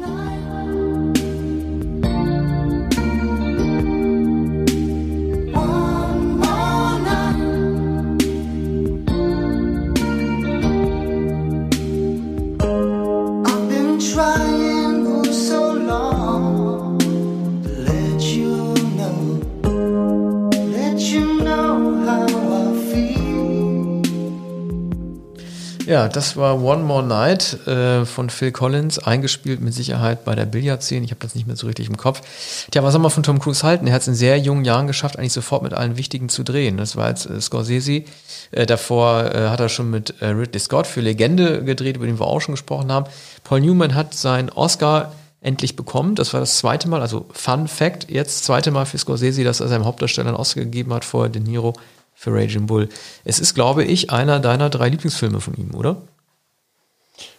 Ja, das war One More Night äh, von Phil Collins, eingespielt mit Sicherheit bei der Billardszene. Ich habe das nicht mehr so richtig im Kopf. Tja, was soll man von Tom Cruise halten? Er hat es in sehr jungen Jahren geschafft, eigentlich sofort mit allen Wichtigen zu drehen. Das war jetzt äh, Scorsese. Äh, davor äh, hat er schon mit äh, Ridley Scott für Legende gedreht, über den wir auch schon gesprochen haben. Paul Newman hat seinen Oscar endlich bekommen. Das war das zweite Mal, also Fun Fact, jetzt zweite Mal für Scorsese, dass er seinem Hauptdarsteller einen Oscar gegeben hat, vorher De Niro für Raging Bull. Es ist, glaube ich, einer deiner drei Lieblingsfilme von ihm, oder?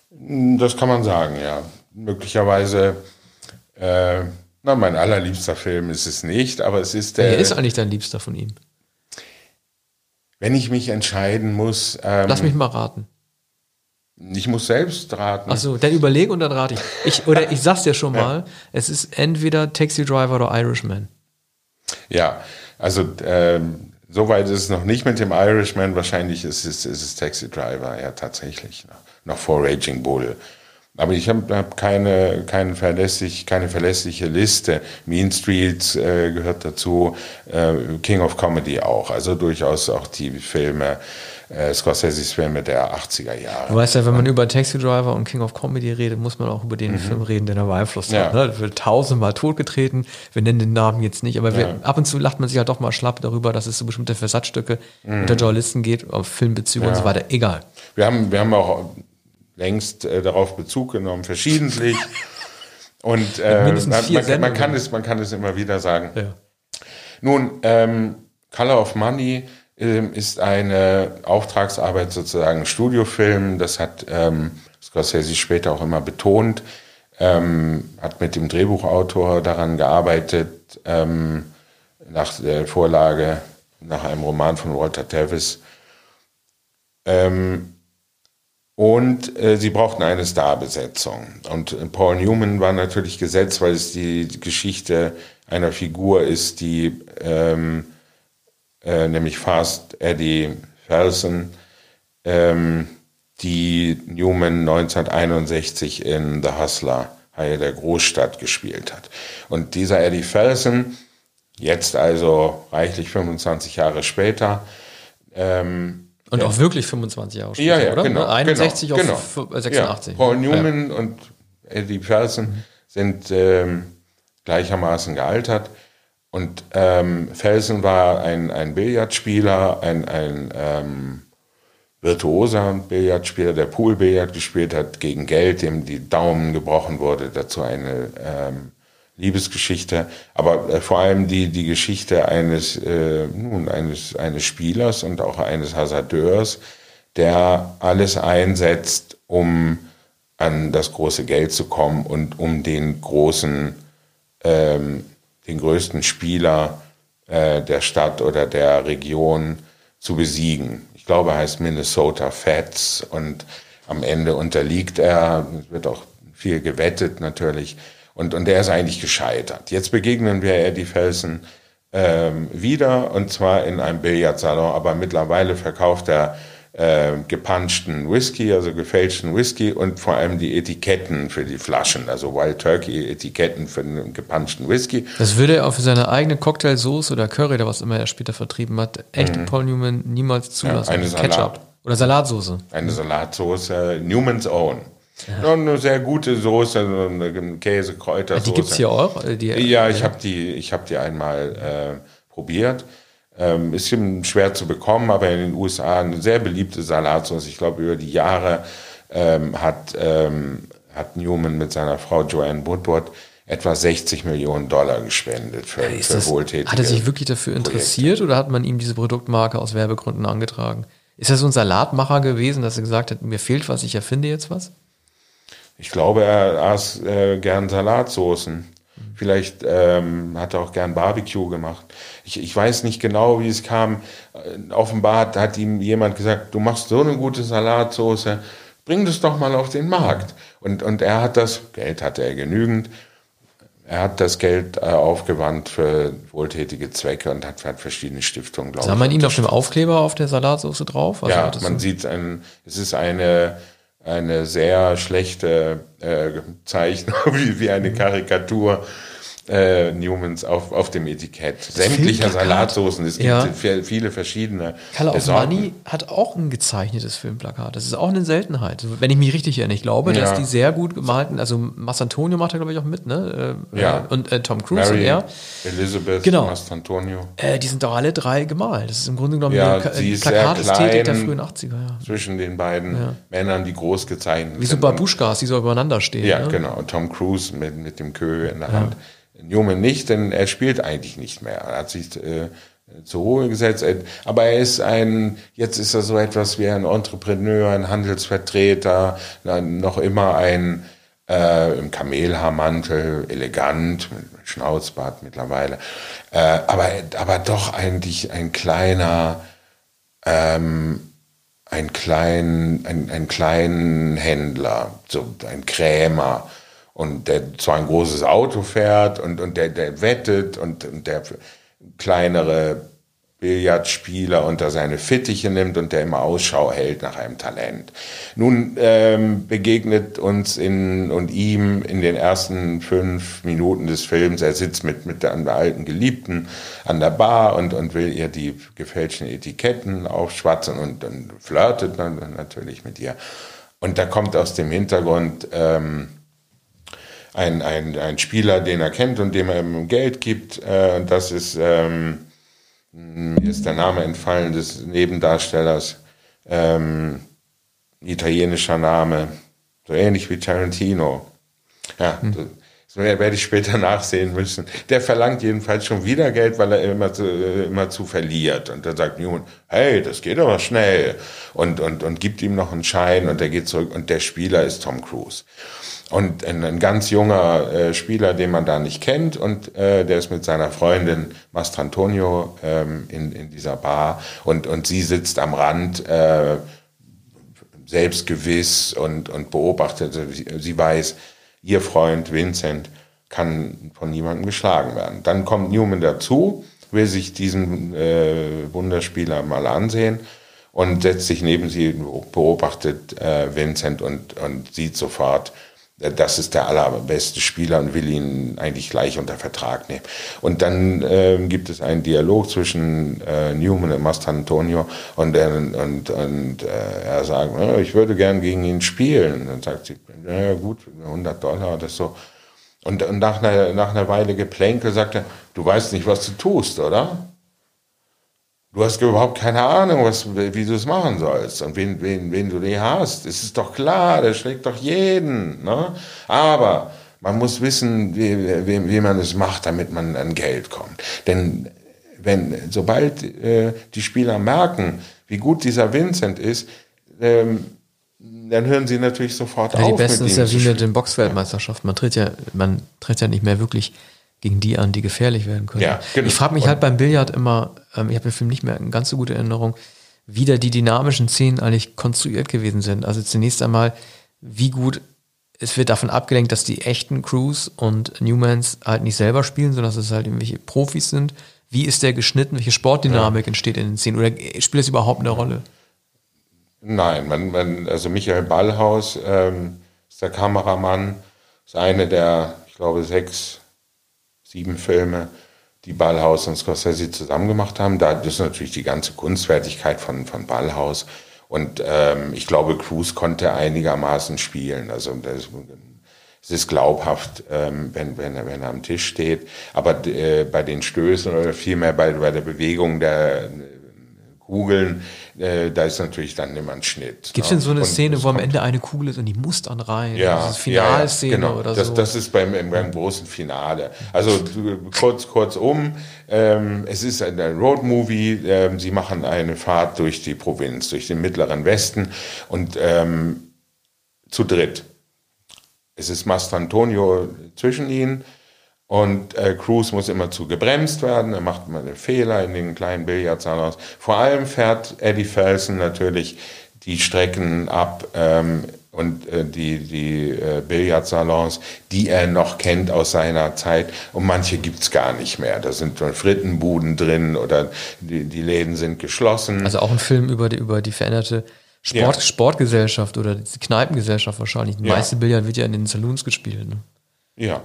Das kann man sagen, ja. Möglicherweise, äh, na, mein allerliebster Film ist es nicht, aber es ist der. Wer ist eigentlich dein Liebster von ihm? Wenn ich mich entscheiden muss. Ähm, Lass mich mal raten. Ich muss selbst raten. Achso, dann überlege und dann rate ich. ich oder ich sag's dir schon mal, es ist entweder Taxi Driver oder Irishman. Ja, also ähm, soweit ist es noch nicht mit dem Irishman. Wahrscheinlich ist es, ist es Taxi Driver, ja tatsächlich. Noch, noch vor Raging Bull. Aber ich habe hab keine, keine, verlässlich, keine verlässliche Liste. Mean Streets äh, gehört dazu, äh, King of Comedy auch. Also durchaus auch die Filme, äh, Scorsese's Filme der 80er Jahre. Du weißt ja, wenn man über Taxi Driver und King of Comedy redet, muss man auch über den mhm. Film reden, den er beeinflusst ja. hat. Ne? Wird tausendmal totgetreten. Wir nennen den Namen jetzt nicht, aber wir, ja. ab und zu lacht man sich halt doch mal schlapp darüber, dass es so bestimmte Versatzstücke mhm. unter Journalisten geht, auf Filmbezüge ja. und so weiter. Egal. Wir haben, wir haben auch längst äh, darauf Bezug genommen, verschiedentlich. Und äh, man, man, kann es, man kann es immer wieder sagen. Ja. Nun, ähm, Color of Money ist eine Auftragsarbeit sozusagen Studiofilm. Das hat ähm, Scorsese später auch immer betont. Ähm, hat mit dem Drehbuchautor daran gearbeitet, ähm, nach der Vorlage, nach einem Roman von Walter Tevis. Ähm, und äh, sie brauchten eine Starbesetzung. Und Paul Newman war natürlich gesetzt, weil es die Geschichte einer Figur ist, die ähm, äh, nämlich Fast Eddie Felsen, ähm, die Newman 1961 in The Hustler, Haie der Großstadt, gespielt hat. Und dieser Eddie Felsen, jetzt also reichlich 25 Jahre später, ähm, und ja. auch wirklich 25 Jahre später, ja, ja, oder? Genau, 61 genau, auf genau. 86. Ja, Paul Newman und Eddie Felsen sind ähm, gleichermaßen gealtert. Und ähm, Felsen war ein, ein Billardspieler, ein, ein ähm, virtuoser Billardspieler, der Poolbillard gespielt hat gegen Geld, dem die Daumen gebrochen wurde. Dazu eine ähm, Liebesgeschichte, aber äh, vor allem die, die Geschichte eines, äh, nun, eines, eines Spielers und auch eines Hasardeurs, der alles einsetzt, um an das große Geld zu kommen und um den großen, ähm, den größten Spieler äh, der Stadt oder der Region zu besiegen. Ich glaube, er heißt Minnesota Fats und am Ende unterliegt er, es wird auch viel gewettet natürlich, und, und der ist eigentlich gescheitert. Jetzt begegnen wir Eddie Felsen ähm, wieder und zwar in einem Billardsalon, aber mittlerweile verkauft er äh, gepanschten Whisky, also gefälschten Whisky und vor allem die Etiketten für die Flaschen, also Wild Turkey Etiketten für den gepanschten Whisky. Das würde er auch für seine eigene Cocktailsoße oder Curry oder was immer er später vertrieben hat, echte mhm. Paul Newman niemals zulassen. Ja, eine Salat. Ketchup oder Salatsoße. Eine Salatsoße, Newman's Own. Ja. Eine sehr gute Soße, eine Käse, Kräuter. Die gibt es hier auch? Die, ja, ich habe die, hab die einmal äh, probiert. Ähm, ist schwer zu bekommen, aber in den USA eine sehr beliebte Salatsauce. Ich glaube, über die Jahre ähm, hat, ähm, hat Newman mit seiner Frau Joanne Woodward etwa 60 Millionen Dollar gespendet für, ja, für wohltätige Hat er sich wirklich dafür interessiert Projekte. oder hat man ihm diese Produktmarke aus Werbegründen angetragen? Ist er so ein Salatmacher gewesen, dass er gesagt hat, mir fehlt was, ich erfinde jetzt was? Ich glaube, er aß äh, gern Salatsoßen. Vielleicht ähm, hat er auch gern Barbecue gemacht. Ich, ich weiß nicht genau, wie es kam. Äh, offenbar hat, hat ihm jemand gesagt, du machst so eine gute Salatsoße, bring das doch mal auf den Markt. Und, und er hat das, Geld hatte er genügend, er hat das Geld äh, aufgewandt für wohltätige Zwecke und hat, hat verschiedene Stiftungen, glaube ich. Sah man ihn auf dem Aufkleber auf der Salatsoße drauf? Also ja, man so? sieht, ein, es ist eine eine sehr schlechte äh, Zeichnung, wie, wie eine Karikatur äh, Newmans auf, auf dem Etikett. Sämtlicher Salatsoßen, es gibt ja. viele verschiedene. Of Money hat auch ein gezeichnetes Filmplakat. Das ist auch eine Seltenheit. Wenn ich mich richtig erinnere, ich glaube, ja. dass die sehr gut gemalten, also Mastantonio macht da glaube ich auch mit, ne? Äh, ja. Und äh, Tom Cruise Mary, und er. Elizabeth, genau. Mastantonio. Äh, die sind doch alle drei gemalt. Das ist im Grunde genommen ja, eine Plakatästhetik der frühen 80er, ja. Zwischen den beiden ja. Männern, die groß gezeichnet Wie so Babuschkas, die so übereinander stehen. Ja, ne? genau. Und Tom Cruise mit, mit dem Kö in der Hand. Newman nicht, denn er spielt eigentlich nicht mehr. Er hat sich äh, zur Ruhe gesetzt. Aber er ist ein, jetzt ist er so etwas wie ein Entrepreneur, ein Handelsvertreter, noch immer ein äh, im Kamelhaarmantel, elegant, mit Schnauzbart mittlerweile. Äh, aber, aber doch eigentlich ein kleiner, ähm, einen kleinen, einen, einen kleinen Händler, so ein Krämer, und der zwar ein großes Auto fährt und, und der, der wettet und, und der kleinere Billardspieler unter seine Fittiche nimmt und der immer Ausschau hält nach einem Talent. Nun ähm, begegnet uns in und ihm in den ersten fünf Minuten des Films, er sitzt mit, mit der, der alten Geliebten an der Bar und, und will ihr die gefälschten Etiketten aufschwatzen und, und flirtet dann natürlich mit ihr. Und da kommt aus dem Hintergrund ähm, ein, ein, ein Spieler, den er kennt und dem er Geld gibt. Äh, das ist... Ähm, mir ist der Name entfallen des Nebendarstellers, ähm, italienischer Name, so ähnlich wie Tarantino. Ja, hm. Das werde ich später nachsehen müssen. Der verlangt jedenfalls schon wieder Geld, weil er immer zu, immer zu verliert. Und dann sagt Newman, hey, das geht aber schnell. Und, und, und gibt ihm noch einen Schein und er geht zurück und der Spieler ist Tom Cruise. Und ein, ein ganz junger äh, Spieler, den man da nicht kennt, und äh, der ist mit seiner Freundin Mastrantonio ähm, in, in dieser Bar und, und sie sitzt am Rand, äh, selbstgewiss und, und beobachtet. Also sie, sie weiß, ihr Freund Vincent kann von niemandem geschlagen werden. Dann kommt Newman dazu, will sich diesen äh, Wunderspieler mal ansehen und setzt sich neben sie, beobachtet äh, Vincent und, und sieht sofort, das ist der allerbeste Spieler und will ihn eigentlich gleich unter Vertrag nehmen. Und dann äh, gibt es einen Dialog zwischen äh, Newman und Mastrantonio und, äh, und, und äh, er sagt, ich würde gern gegen ihn spielen. Und dann sagt sie, ja gut, 100 Dollar oder so. Und, und nach, einer, nach einer Weile Geplänkel sagt er, du weißt nicht, was du tust, oder? Du hast überhaupt keine Ahnung, was, wie du es machen sollst und wen, wen, wen du die hast. Es ist doch klar, der schlägt doch jeden. Ne? Aber man muss wissen, wie, wie, wie man es macht, damit man an Geld kommt. Denn wenn, sobald äh, die Spieler merken, wie gut dieser Vincent ist, ähm, dann hören sie natürlich sofort ja, auf. Die Besten ist ja wie mit den Boxweltmeisterschaften. Man tritt ja, man tritt ja nicht mehr wirklich gegen die an, die gefährlich werden können. Ja, genau. Ich frage mich halt beim Billard immer, ähm, ich habe den Film nicht mehr in ganz so gute Erinnerung, wie da die dynamischen Szenen eigentlich konstruiert gewesen sind. Also zunächst einmal, wie gut es wird davon abgelenkt, dass die echten Crews und Newmans halt nicht selber spielen, sondern dass es halt irgendwelche Profis sind. Wie ist der geschnitten? Welche Sportdynamik ja. entsteht in den Szenen? Oder spielt es überhaupt eine Rolle? Nein, man, man, also Michael Ballhaus ähm, ist der Kameramann, ist eine der, ich glaube, sechs sieben Filme, die Ballhaus und Scorsese zusammen gemacht haben. Da ist natürlich die ganze Kunstwertigkeit von, von Ballhaus. Und ähm, ich glaube, Cruz konnte einigermaßen spielen. Also das, es ist glaubhaft, ähm, wenn, wenn, er, wenn er am Tisch steht. Aber äh, bei den Stößen oder vielmehr bei, bei der Bewegung der Kugeln, äh, da ist natürlich dann immer ein Schnitt. Gibt es ne? denn so eine Szene, wo am Ende eine Kugel ist und die muss dann rein? Ja, also Finalszene ja, genau. oder das, so? Das ist beim, beim großen Finale. Also kurz, kurz um, ähm, es ist ein Roadmovie, ähm, sie machen eine Fahrt durch die Provinz, durch den mittleren Westen und ähm, zu dritt. Es ist Mastrantonio zwischen ihnen und äh, Cruz muss immer zu gebremst werden, er macht immer einen Fehler in den kleinen Billardsalons. Vor allem fährt Eddie Felsen natürlich die Strecken ab ähm, und äh, die, die äh, Billardsalons, die er noch kennt aus seiner Zeit. Und manche gibt's gar nicht mehr. Da sind Frittenbuden drin oder die, die Läden sind geschlossen. Also auch ein Film über die, über die veränderte Sport, ja. Sportgesellschaft oder die Kneipengesellschaft wahrscheinlich. Die ja. meiste Billard wird ja in den Saloons gespielt. Ne? Ja.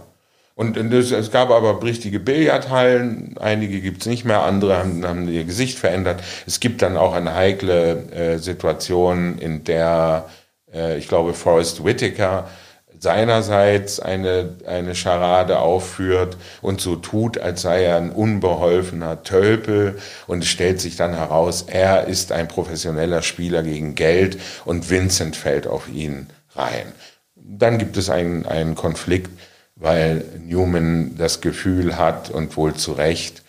Und es, es gab aber richtige Billardhallen, einige gibt's nicht mehr, andere haben, haben ihr Gesicht verändert. Es gibt dann auch eine heikle äh, Situation, in der, äh, ich glaube, Forrest Whitaker seinerseits eine, eine Scharade aufführt und so tut, als sei er ein unbeholfener Tölpel und es stellt sich dann heraus, er ist ein professioneller Spieler gegen Geld und Vincent fällt auf ihn rein. Dann gibt es einen, einen Konflikt, weil Newman das Gefühl hat und wohl zu Recht,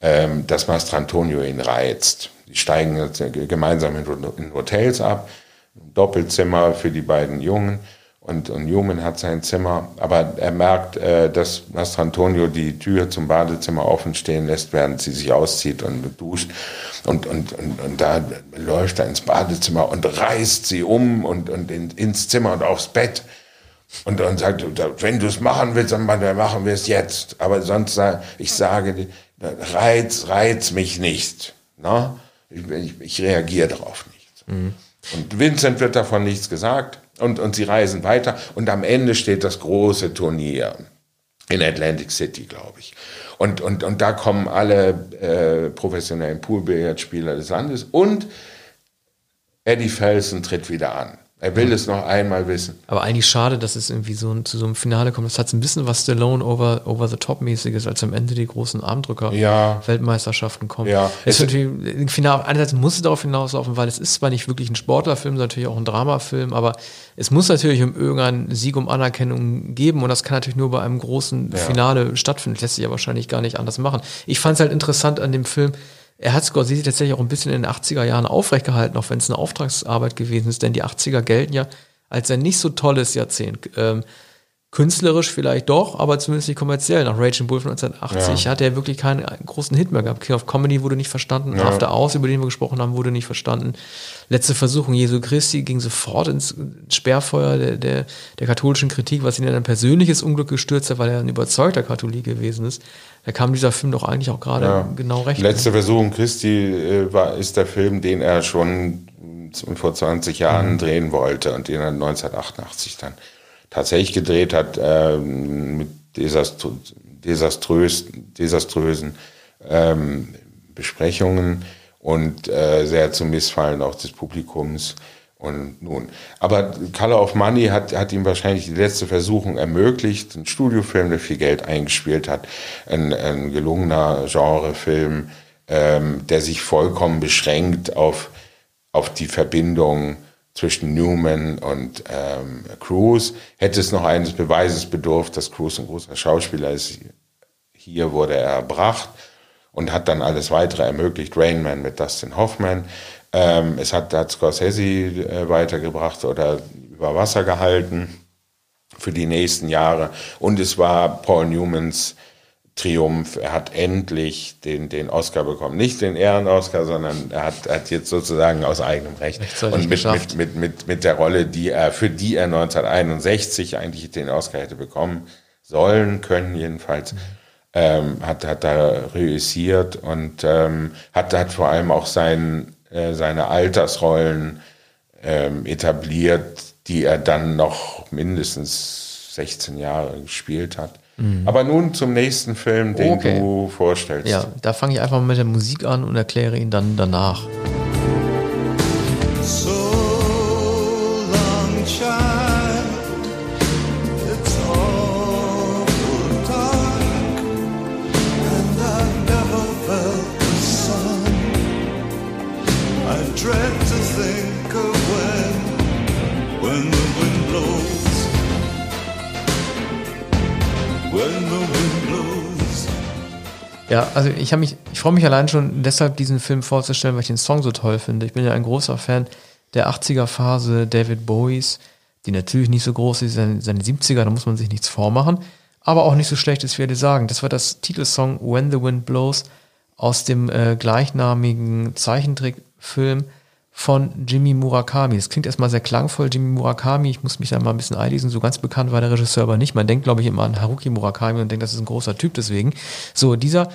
ähm, dass Mastrantonio ihn reizt. Die steigen gemeinsam in Hotels ab, Doppelzimmer für die beiden Jungen und, und Newman hat sein Zimmer, aber er merkt, äh, dass Mastrantonio die Tür zum Badezimmer offen stehen lässt, während sie sich auszieht und duscht. Und, und, und, und da läuft er ins Badezimmer und reißt sie um und, und in, ins Zimmer und aufs Bett. Und dann sagt, wenn du es machen willst, dann machen wir es jetzt. Aber sonst, ich sage, reiz, reiz mich nicht. Ne? Ich, ich, ich reagiere darauf nicht. Mhm. Und Vincent wird davon nichts gesagt. Und, und sie reisen weiter und am Ende steht das große Turnier in Atlantic City, glaube ich. Und, und, und da kommen alle äh, professionellen Poolbillardspieler des Landes und Eddie Felsen tritt wieder an. Er will es noch einmal wissen. Aber eigentlich schade, dass es irgendwie so zu so einem Finale kommt. Das hat ein bisschen was Stallone over, over the top mäßiges, als am Ende die großen Armdrücker ja. Weltmeisterschaften kommen. Ja. Es ist natürlich, Finale, einerseits muss es darauf hinauslaufen, weil es ist zwar nicht wirklich ein Sportlerfilm, sondern natürlich auch ein Dramafilm, aber es muss natürlich um irgendeinen Sieg um Anerkennung geben und das kann natürlich nur bei einem großen ja. Finale stattfinden. Das lässt sich ja wahrscheinlich gar nicht anders machen. Ich fand es halt interessant an dem Film, er hat Scorsese tatsächlich auch ein bisschen in den 80er Jahren aufrechtgehalten, auch wenn es eine Auftragsarbeit gewesen ist, denn die 80er gelten ja als ein nicht so tolles Jahrzehnt. Ähm, künstlerisch vielleicht doch, aber zumindest nicht kommerziell. Nach Raging Bull von 1980 ja. hat er wirklich keinen großen Hit mehr gehabt. King of Comedy wurde nicht verstanden, ja. After Hours, über den wir gesprochen haben, wurde nicht verstanden. Letzte Versuchung Jesu Christi ging sofort ins Sperrfeuer der, der, der katholischen Kritik, was ihn in ein persönliches Unglück gestürzt hat, weil er ein überzeugter Katholik gewesen ist. Da kam dieser Film doch eigentlich auch gerade ja. genau recht. Letzte Versuchung Christi äh, war, ist der Film, den er schon vor 20 Jahren mhm. drehen wollte und den er 1988 dann tatsächlich gedreht hat äh, mit desastro desaströs, desaströsen ähm, Besprechungen und äh, sehr zum Missfallen auch des Publikums. Und nun, aber Color of Money hat, hat ihm wahrscheinlich die letzte Versuchung ermöglicht. Ein Studiofilm, der viel Geld eingespielt hat, ein, ein gelungener Genrefilm, ähm, der sich vollkommen beschränkt auf, auf die Verbindung zwischen Newman und ähm, Cruz. Hätte es noch eines Beweises bedurft, dass Cruz ein großer Schauspieler ist. Hier wurde er erbracht und hat dann alles weitere ermöglicht. Rainman mit Dustin Hoffman. Ähm, es hat, hat Scorsese äh, weitergebracht oder über Wasser gehalten für die nächsten Jahre. Und es war Paul Newmans Triumph. Er hat endlich den, den Oscar bekommen. Nicht den Ehren-Oscar, sondern er hat, hat jetzt sozusagen aus eigenem Recht und mit, mit, mit, mit, mit der Rolle, die er, für die er 1961 eigentlich den Oscar hätte bekommen sollen, können jedenfalls, mhm. ähm, hat, hat da reüssiert und ähm, hat, hat vor allem auch sein, äh, seine Altersrollen ähm, etabliert, die er dann noch mindestens 16 Jahre gespielt hat. Mhm. Aber nun zum nächsten Film, den okay. du vorstellst. Ja, da fange ich einfach mal mit der Musik an und erkläre ihn dann danach. Ja, also ich habe mich, ich freue mich allein schon deshalb, diesen Film vorzustellen, weil ich den Song so toll finde. Ich bin ja ein großer Fan der 80er Phase David Bowies, die natürlich nicht so groß ist, seine, seine 70er, da muss man sich nichts vormachen, aber auch nicht so schlecht ist, wie wir sagen. Das war das Titelsong When the Wind Blows aus dem äh, gleichnamigen Zeichentrickfilm von Jimmy Murakami. Das klingt erstmal sehr klangvoll, Jimmy Murakami. Ich muss mich da mal ein bisschen einlesen. So ganz bekannt war der Regisseur aber nicht. Man denkt, glaube ich, immer an Haruki Murakami und denkt, das ist ein großer Typ deswegen. So, dieser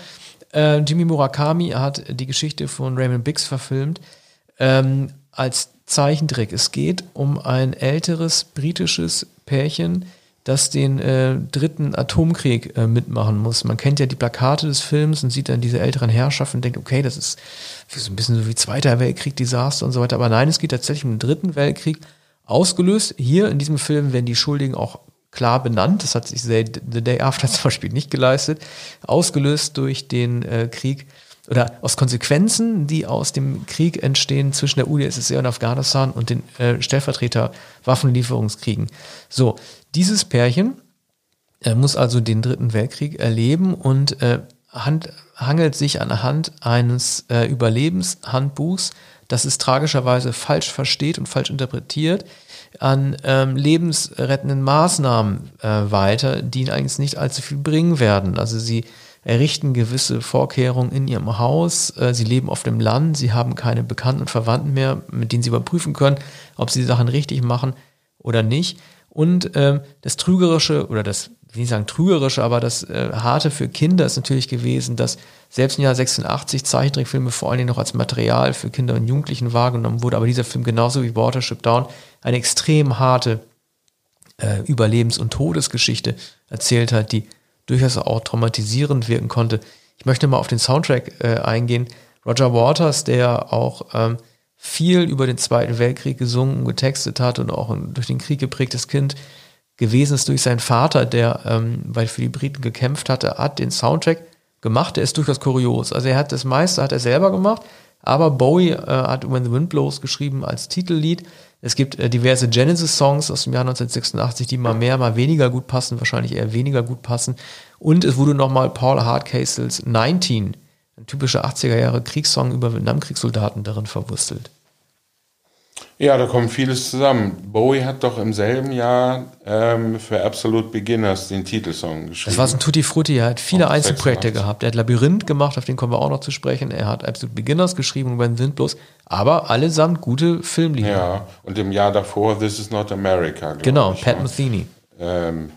äh, Jimmy Murakami hat die Geschichte von Raymond Biggs verfilmt ähm, als Zeichentrick. Es geht um ein älteres britisches Pärchen, das den äh, dritten Atomkrieg äh, mitmachen muss. Man kennt ja die Plakate des Films und sieht dann diese älteren Herrschaften und denkt, okay, das ist so ein bisschen so wie Zweiter Weltkrieg, Desaster und so weiter. Aber nein, es geht tatsächlich um den dritten Weltkrieg. Ausgelöst, hier in diesem Film werden die Schuldigen auch klar benannt. Das hat sich The Day After zum Beispiel nicht geleistet. Ausgelöst durch den äh, Krieg oder aus Konsequenzen, die aus dem Krieg entstehen zwischen der UdSSR und Afghanistan und den äh, Stellvertreter Waffenlieferungskriegen. So, dieses Pärchen äh, muss also den Dritten Weltkrieg erleben und äh, hand, hangelt sich anhand eines äh, Überlebenshandbuchs, das es tragischerweise falsch versteht und falsch interpretiert, an ähm, lebensrettenden Maßnahmen äh, weiter, die ihnen eigentlich nicht allzu viel bringen werden. Also sie errichten gewisse Vorkehrungen in ihrem Haus, äh, sie leben auf dem Land, sie haben keine Bekannten und Verwandten mehr, mit denen sie überprüfen können, ob sie die Sachen richtig machen oder nicht. Und ähm, das Trügerische oder das, wie will ich sagen Trügerische, aber das äh, Harte für Kinder ist natürlich gewesen, dass selbst im Jahr 86 Zeichentrickfilme vor allen Dingen noch als Material für Kinder und Jugendlichen wahrgenommen wurde, aber dieser Film genauso wie Watership Down eine extrem harte äh, Überlebens- und Todesgeschichte erzählt hat, die durchaus auch traumatisierend wirken konnte. Ich möchte mal auf den Soundtrack äh, eingehen. Roger Waters, der auch ähm, viel über den Zweiten Weltkrieg gesungen getextet hat und auch ein durch den Krieg geprägtes Kind gewesen ist durch seinen Vater, der ähm, weil für die Briten gekämpft hatte, hat den Soundtrack gemacht. Der ist durchaus kurios. Also er hat das meiste hat er selber gemacht, aber Bowie äh, hat When the Wind Blows geschrieben als Titellied. Es gibt äh, diverse Genesis-Songs aus dem Jahr 1986, die mal mehr, mal weniger gut passen, wahrscheinlich eher weniger gut passen. Und es wurde nochmal Paul Hardcastles 19 ein typischer 80er Jahre Kriegssong über Vietnamkriegssoldaten darin verwurstelt. Ja, da kommt vieles zusammen. Bowie hat doch im selben Jahr ähm, für Absolute Beginners den Titelsong geschrieben. Das war so ein Tutti Frutti, er hat viele Einzelprojekte gehabt. Er hat Labyrinth gemacht, auf den kommen wir auch noch zu sprechen. Er hat Absolute Beginners geschrieben und When sind bloß, aber allesamt gute Filmlieder. Ja, und im Jahr davor This is not America. Genau, ich, Pat Metheny. Ähm,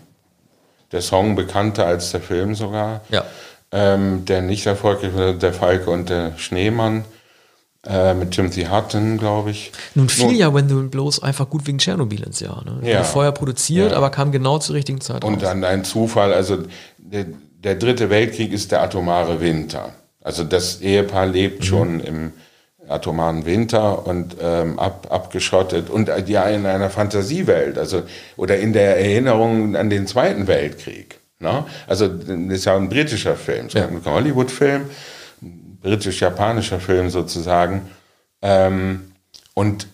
der Song bekannter als der Film sogar. Ja ähm, der nicht erfolgreich war, der Falke und der Schneemann. Äh, mit Timothy Hutton, glaube ich. Nun fiel Nun, ja When Blows einfach gut wegen Tschernobyl ins Jahr. Ne? Ja. Vorher produziert, ja. aber kam genau zur richtigen Zeit Und raus. dann ein Zufall, also der, der, dritte Weltkrieg ist der atomare Winter. Also das Ehepaar lebt mhm. schon im atomaren Winter und ähm, ab, abgeschottet und ja in einer Fantasiewelt, also oder in der Erinnerung an den Zweiten Weltkrieg. Ne? Also das ist ja ein britischer Film, ja. ein Hollywood-Film, britisch-japanischer Film sozusagen. Ähm, und,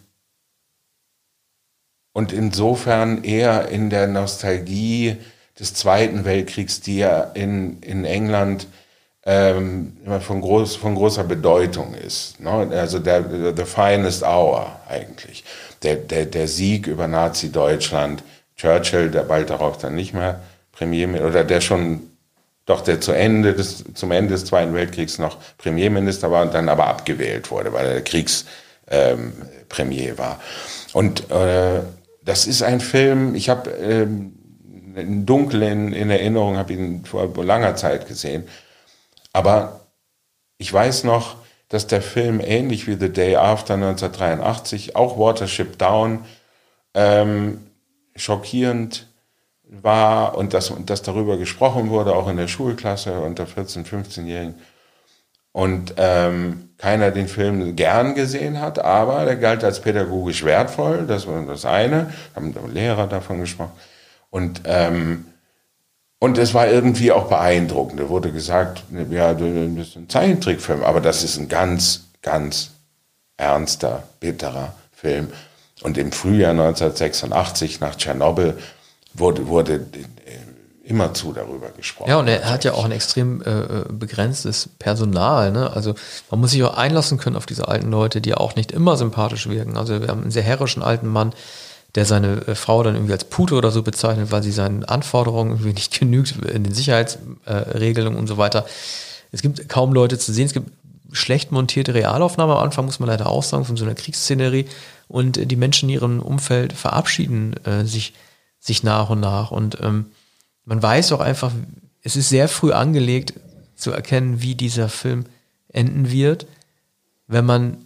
und insofern eher in der Nostalgie des Zweiten Weltkriegs, die ja in, in England ähm, immer von, groß, von großer Bedeutung ist. Ne? Also der, the finest hour eigentlich. Der, der, der Sieg über Nazi-Deutschland, Churchill, der bald darauf dann nicht mehr Premierminister, oder der schon doch der zu Ende des, zum Ende des Zweiten Weltkriegs noch Premierminister war und dann aber abgewählt wurde, weil er Kriegspremier ähm, war. Und äh, das ist ein Film, ich habe ähm, dunkel in, in Erinnerung, habe ihn vor langer Zeit gesehen, aber ich weiß noch, dass der Film ähnlich wie The Day After 1983, auch Watership Down, ähm, schockierend war und dass, dass darüber gesprochen wurde, auch in der Schulklasse unter 14-, 15-Jährigen. Und ähm, keiner den Film gern gesehen hat, aber der galt als pädagogisch wertvoll, das war das eine, haben Lehrer davon gesprochen. Und, ähm, und es war irgendwie auch beeindruckend. Da wurde gesagt, ja, das ist ein Zeichentrickfilm, aber das ist ein ganz, ganz ernster, bitterer Film. Und im Frühjahr 1986 nach Tschernobyl wurde, wurde äh, immerzu darüber gesprochen. Ja, und er hat ja auch ein extrem äh, begrenztes Personal. Ne? Also man muss sich auch einlassen können auf diese alten Leute, die auch nicht immer sympathisch wirken. Also wir haben einen sehr herrischen alten Mann, der seine äh, Frau dann irgendwie als Pute oder so bezeichnet, weil sie seinen Anforderungen irgendwie nicht genügt in den Sicherheitsregelungen äh, und so weiter. Es gibt kaum Leute zu sehen. Es gibt schlecht montierte Realaufnahmen am Anfang, muss man leider auch sagen, von so einer Kriegsszenerie. Und die Menschen in ihrem Umfeld verabschieden äh, sich sich nach und nach. Und ähm, man weiß auch einfach, es ist sehr früh angelegt zu erkennen, wie dieser Film enden wird, wenn man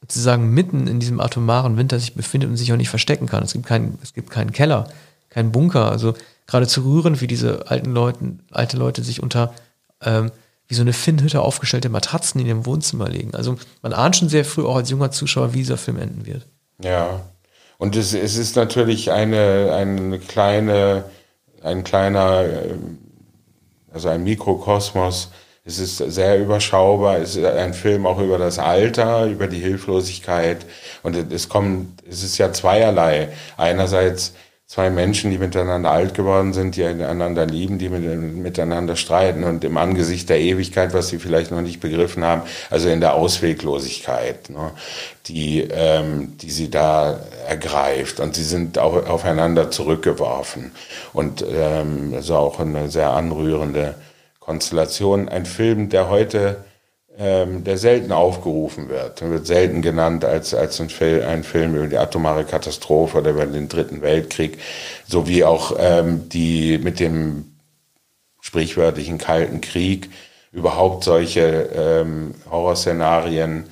sozusagen mitten in diesem atomaren Winter sich befindet und sich auch nicht verstecken kann. Es gibt keinen, es gibt keinen Keller, keinen Bunker. Also gerade zu rühren, wie diese alten Leute, alte Leute sich unter ähm, wie so eine Finnhütte aufgestellte Matratzen in ihrem Wohnzimmer legen. Also man ahnt schon sehr früh auch als junger Zuschauer, wie dieser Film enden wird. Ja, und es, es ist natürlich eine, eine kleine, ein kleiner, äh, also ein Mikrokosmos. Es ist sehr überschaubar. Es ist ein Film auch über das Alter, über die Hilflosigkeit. Und es kommt, es ist ja zweierlei. Einerseits zwei Menschen, die miteinander alt geworden sind, die einander lieben, die mit, miteinander streiten und im Angesicht der Ewigkeit, was sie vielleicht noch nicht begriffen haben, also in der Ausweglosigkeit, ne, die, ähm, die sie da ergreift. Und sie sind auch aufeinander zurückgeworfen. Und ähm, also auch eine sehr anrührende Konstellation. Ein Film, der heute ähm, der selten aufgerufen wird. Er wird selten genannt als, als ein, Film, ein Film über die atomare Katastrophe oder über den Dritten Weltkrieg, sowie auch ähm, die mit dem sprichwörtlichen Kalten Krieg überhaupt solche ähm, Horrorszenarien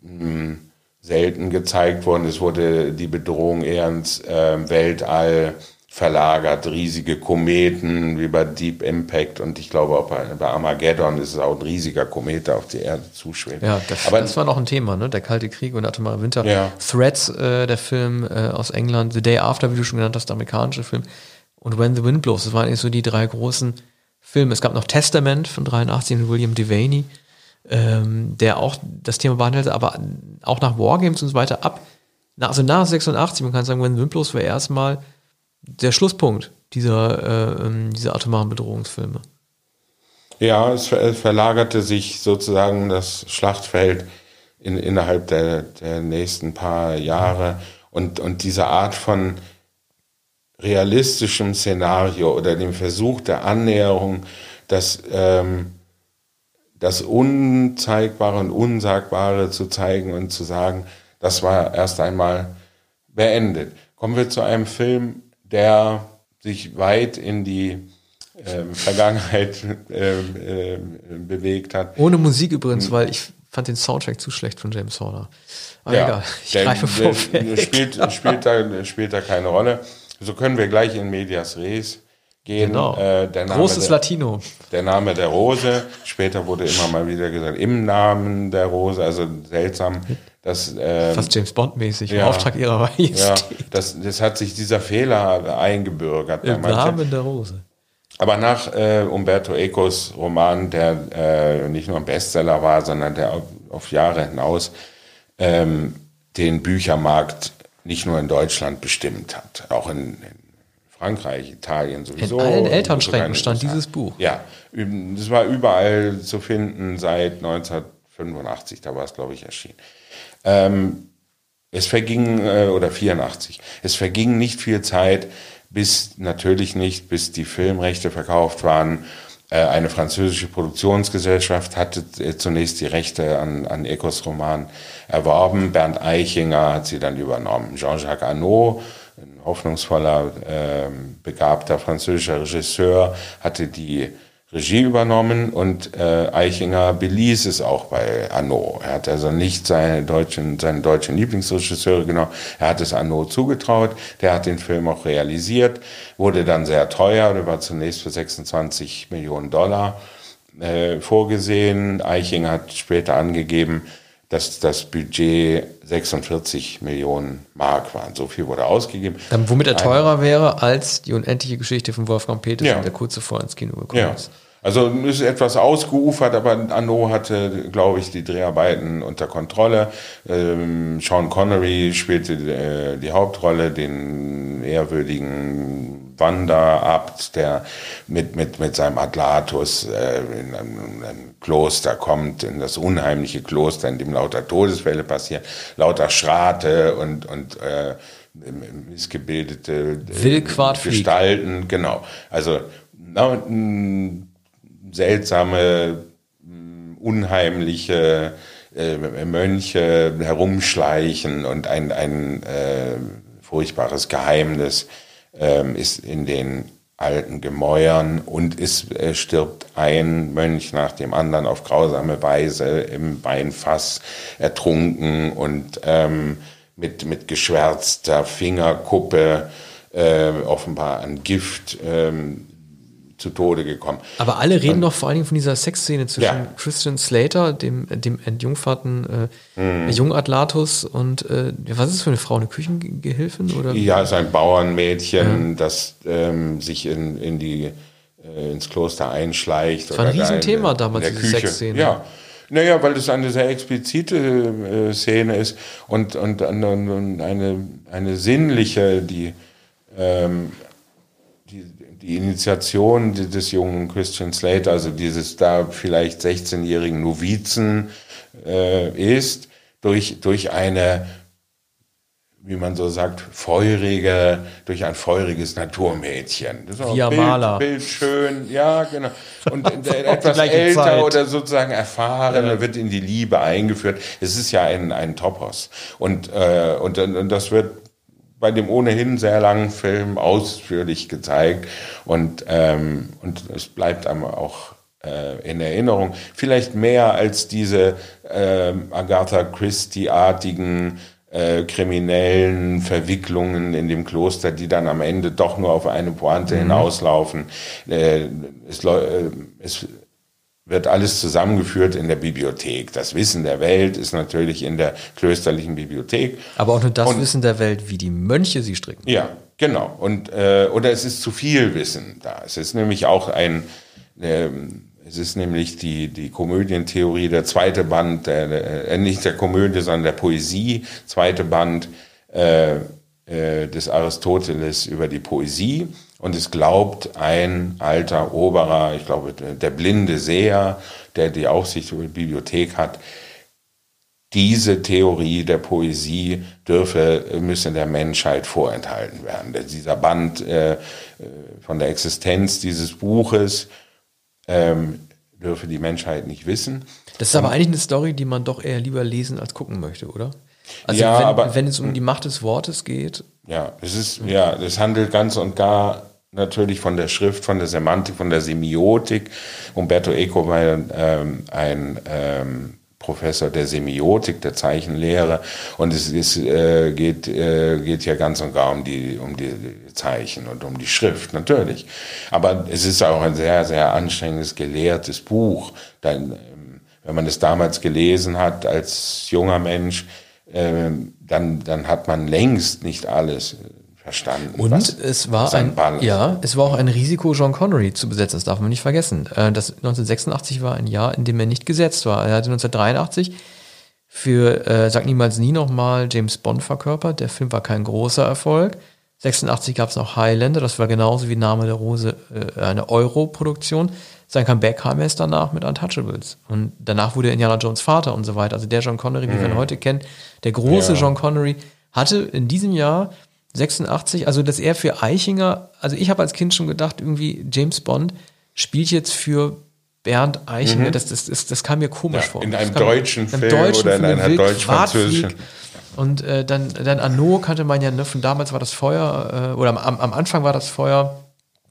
mh, hm, selten gezeigt wurden. Es wurde die Bedrohung eher ins äh, Weltall verlagert, riesige Kometen wie bei Deep Impact und ich glaube auch bei, bei Armageddon ist es auch ein riesiger Komet, der auf die Erde zuschwebt. Ja, das, Aber, das war noch ein Thema, ne? der Kalte Krieg und der atomare Winter. Ja. Threats, äh, der Film äh, aus England, The Day After, wie du schon genannt hast, der amerikanische Film und When the Wind Blows, das waren eigentlich so die drei großen Filme. Es gab noch Testament von 83 mit William Devaney, ähm, der auch das Thema behandelte, aber auch nach Wargames und so weiter ab, also nach 86, man kann sagen, When the Wind Blows war erstmal der Schlusspunkt dieser, äh, ähm, dieser atomaren Bedrohungsfilme. Ja, es verlagerte sich sozusagen das Schlachtfeld in, innerhalb der, der nächsten paar Jahre und, und diese Art von realistischem Szenario oder dem Versuch der Annäherung, das, ähm, das Unzeigbare und Unsagbare zu zeigen und zu sagen, das war erst einmal beendet. Kommen wir zu einem Film, der sich weit in die ähm, Vergangenheit ähm, äh, bewegt hat. Ohne Musik übrigens, weil ich fand den Soundtrack zu schlecht von James Horner. Aber ja, egal, ich der, greife vor. Spielt, spielt, da, spielt da keine Rolle. So können wir gleich in Medias Res gehen. Genau. Äh, der Name Großes der, Latino. Der Name der Rose. Später wurde immer mal wieder gesagt, im Namen der Rose. Also seltsam. Das, ähm, Fast James Bond-mäßig, ja, im Auftrag ihrer Majestät. Ja, das, das hat sich dieser Fehler eingebürgert. Im Namen der Rose. Aber nach äh, Umberto Ecos Roman, der äh, nicht nur ein Bestseller war, sondern der auf, auf Jahre hinaus ähm, den Büchermarkt nicht nur in Deutschland bestimmt hat, auch in, in Frankreich, Italien sowieso. In allen Elternschränken stand dieses Buch. Ja, das war überall zu finden seit 1985, da war es, glaube ich, erschienen. Ähm, es verging, äh, oder 84, es verging nicht viel Zeit, bis, natürlich nicht, bis die Filmrechte verkauft waren. Äh, eine französische Produktionsgesellschaft hatte äh, zunächst die Rechte an, an Ecos Roman erworben. Bernd Eichinger hat sie dann übernommen. Jean-Jacques Arnaud, ein hoffnungsvoller, äh, begabter französischer Regisseur, hatte die Regie übernommen und äh, Eichinger beließ es auch bei Arnaud. Er hat also nicht seine deutschen, seine deutschen Lieblingsregisseure genommen, er hat es Arnaud zugetraut, der hat den Film auch realisiert, wurde dann sehr teuer, der war zunächst für 26 Millionen Dollar äh, vorgesehen. Eichinger hat später angegeben, dass das Budget 46 Millionen Mark waren. So viel wurde ausgegeben. Dann, womit er teurer wäre als die unendliche Geschichte von Wolfgang Peters, ja. der kurz zuvor ins Kino gekommen ja. ist. Also ist etwas ausgeufert, aber Anno hatte, glaube ich, die Dreharbeiten unter Kontrolle. Ähm, Sean Connery spielte äh, die Hauptrolle, den ehrwürdigen Wanderabt, der mit, mit, mit seinem Atlatus äh, in ein, ein Kloster kommt, in das unheimliche Kloster, in dem lauter Todesfälle passieren, lauter Schrate und, und äh, missgebildete äh, Gestalten, genau. Also na, seltsame, unheimliche äh, Mönche herumschleichen und ein, ein äh, furchtbares Geheimnis äh, ist in den alten Gemäuern und es äh, stirbt ein Mönch nach dem anderen auf grausame Weise im Weinfass ertrunken und ähm, mit, mit geschwärzter Fingerkuppe äh, offenbar an Gift ähm, zu Tode gekommen. Aber alle reden doch vor allen Dingen von dieser Sexszene zwischen ja. Christian Slater, dem, dem entjungferten äh, mhm. Jungatlatus und äh, was ist das für eine Frau, eine Küchengehilfin? Oder? Ja, ist ein Bauernmädchen, ja. das ähm, sich in, in die, äh, ins Kloster einschleicht. Das war ein Riesenthema da damals, diese Küche. Sexszene. Ja. Naja, weil das eine sehr explizite äh, Szene ist und, und, und, und eine, eine sinnliche, die ähm, die, Initiation des jungen Christian Slater, also dieses da vielleicht 16-jährigen Novizen äh, ist, durch, durch eine wie man so sagt, feurige, durch ein feuriges Naturmädchen. Das ist auch Bild, Maler. Bild schön, ja, genau. Und etwas älter Zeit. oder sozusagen erfahren, ja. wird in die Liebe eingeführt. Es ist ja ein, ein Topos. Und, äh, und, und das wird bei dem ohnehin sehr langen Film ausführlich gezeigt. Und, ähm, und es bleibt einem auch äh, in Erinnerung. Vielleicht mehr als diese äh, Agatha Christie-artigen äh, kriminellen Verwicklungen in dem Kloster, die dann am Ende doch nur auf eine Pointe mhm. hinauslaufen. Äh, es, äh, es wird alles zusammengeführt in der Bibliothek. Das Wissen der Welt ist natürlich in der klösterlichen Bibliothek. Aber auch nur das Und, Wissen der Welt, wie die Mönche sie stricken. Ja, genau. Und äh, oder es ist zu viel Wissen da. Es ist nämlich auch ein ähm, es ist nämlich die, die Komödientheorie, der zweite Band, der, äh, nicht der Komödie, sondern der Poesie, zweite Band äh, äh, des Aristoteles über die Poesie. Und es glaubt ein alter Oberer, ich glaube der blinde Seher, der die Aufsicht über die Bibliothek hat, diese Theorie der Poesie dürfe, müsse der Menschheit vorenthalten werden. Dieser Band äh, äh, von der Existenz dieses Buches ähm, dürfe die Menschheit nicht wissen. Das ist aber eigentlich eine Story, die man doch eher lieber lesen als gucken möchte, oder? Also ja, wenn, aber, wenn es um die Macht des Wortes geht. Ja, es ist, ja, das handelt ganz und gar natürlich von der Schrift, von der Semantik, von der Semiotik. Umberto Eco war ähm, ein ähm, Professor der Semiotik, der Zeichenlehre. Und es ist, äh, geht, äh, geht ja ganz und gar um die, um die Zeichen und um die Schrift, natürlich. Aber es ist auch ein sehr, sehr anstrengendes, gelehrtes Buch. Dann, ähm, wenn man es damals gelesen hat als junger Mensch, äh, dann, dann hat man längst nicht alles verstanden. Und es war ein, ja, es war auch ein Risiko, John Connery zu besetzen. Das darf man nicht vergessen. Äh, das 1986 war ein Jahr, in dem er nicht gesetzt war. Er hatte 1983 für äh, Sag niemals nie nochmal James Bond verkörpert. Der Film war kein großer Erfolg. 86 gab es noch Highlander, das war genauso wie Name der Rose äh, eine Euro-Produktion. Sein Comeback kam erst danach mit Untouchables. Und danach wurde Indiana Jones Vater und so weiter. Also der John Connery, wie mhm. wir ihn heute kennen, der große ja. John Connery, hatte in diesem Jahr 86, also dass er für Eichinger, also ich habe als Kind schon gedacht, irgendwie James Bond spielt jetzt für Bernd Eichinger, mhm. das, das, das, das kam mir komisch ja, vor. In einem deutschen Film deutschen oder in einer deutsch-französischen. Und äh, dann, dann Anno kannte man ja, ne, von damals war das Feuer, äh, oder am, am Anfang war das Feuer,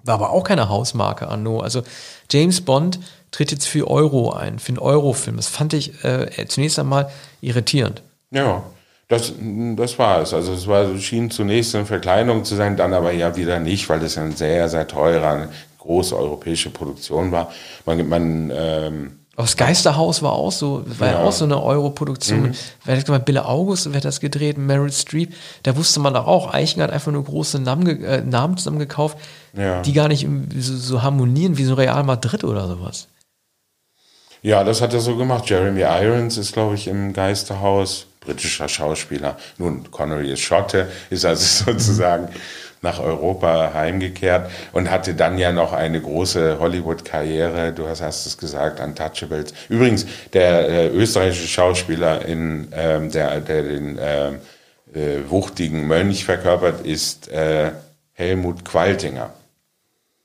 war aber auch keine Hausmarke Anno. Also James Bond tritt jetzt für Euro ein, für einen Eurofilm. Das fand ich äh, zunächst einmal irritierend. Ja. Das, das war es. Also es war, schien zunächst eine Verkleinerung zu sein, dann aber ja wieder nicht, weil es eine sehr, sehr teure, große europäische Produktion war. Man, man ähm, das Geisterhaus war auch so, war ja, auch so eine Europroduktion. Mhm. Bille August, wer hat das gedreht? Meryl Streep. Da wusste man doch auch, Eichen hat einfach nur große Namen, äh, Namen zusammengekauft, ja. die gar nicht so, so, harmonieren wie so Real Madrid oder sowas. Ja, das hat er so gemacht. Jeremy Irons ist, glaube ich, im Geisterhaus britischer Schauspieler. Nun, Connery ist Schotte, ist also sozusagen nach Europa heimgekehrt und hatte dann ja noch eine große Hollywood-Karriere. Du hast, hast es gesagt, Untouchables. Übrigens, der äh, österreichische Schauspieler, in, ähm, der, der den ähm, äh, wuchtigen Mönch verkörpert, ist äh, Helmut Qualtinger.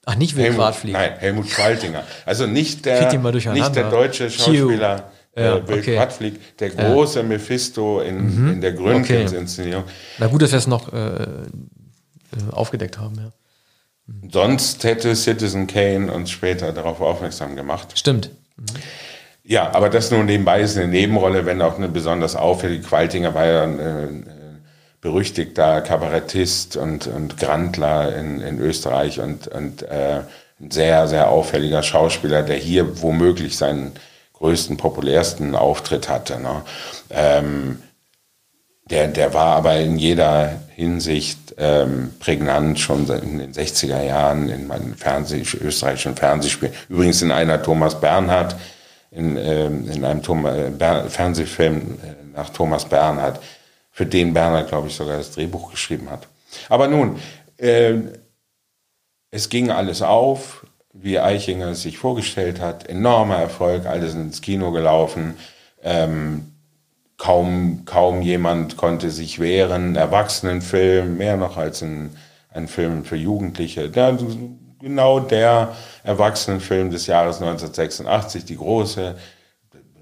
Ach, nicht Will Helmut, Nein, Helmut Qualtinger. Also nicht der, nicht der deutsche Schauspieler. Ja, äh, Bill okay. Quadflieg, der große ja. Mephisto in, mhm. in der Gründgens-Inszenierung. Okay. Na gut, dass wir es noch äh, äh, aufgedeckt haben, ja. Sonst hätte Citizen Kane uns später darauf aufmerksam gemacht. Stimmt. Mhm. Ja, aber das nur nebenbei ist eine Nebenrolle, wenn auch eine besonders auffällige. Qualtinger war ja ein äh, berüchtigter Kabarettist und, und Grandler in, in Österreich und, und äh, ein sehr, sehr auffälliger Schauspieler, der hier womöglich seinen größten, populärsten Auftritt hatte. Ne? Ähm, der, der war aber in jeder Hinsicht ähm, prägnant, schon in den 60er Jahren in meinen Fernseh, österreichischen Fernsehspielen. Übrigens in einer Thomas Bernhard, in, ähm, in einem Thomas, äh, Fernsehfilm äh, nach Thomas Bernhard, für den Bernhard, glaube ich, sogar das Drehbuch geschrieben hat. Aber nun, äh, es ging alles auf, wie Eichinger es sich vorgestellt hat. Enormer Erfolg, alle sind ins Kino gelaufen. Ähm, kaum, kaum jemand konnte sich wehren. Erwachsenenfilm, mehr noch als ein, ein Film für Jugendliche. Der, genau der Erwachsenenfilm des Jahres 1986, die große,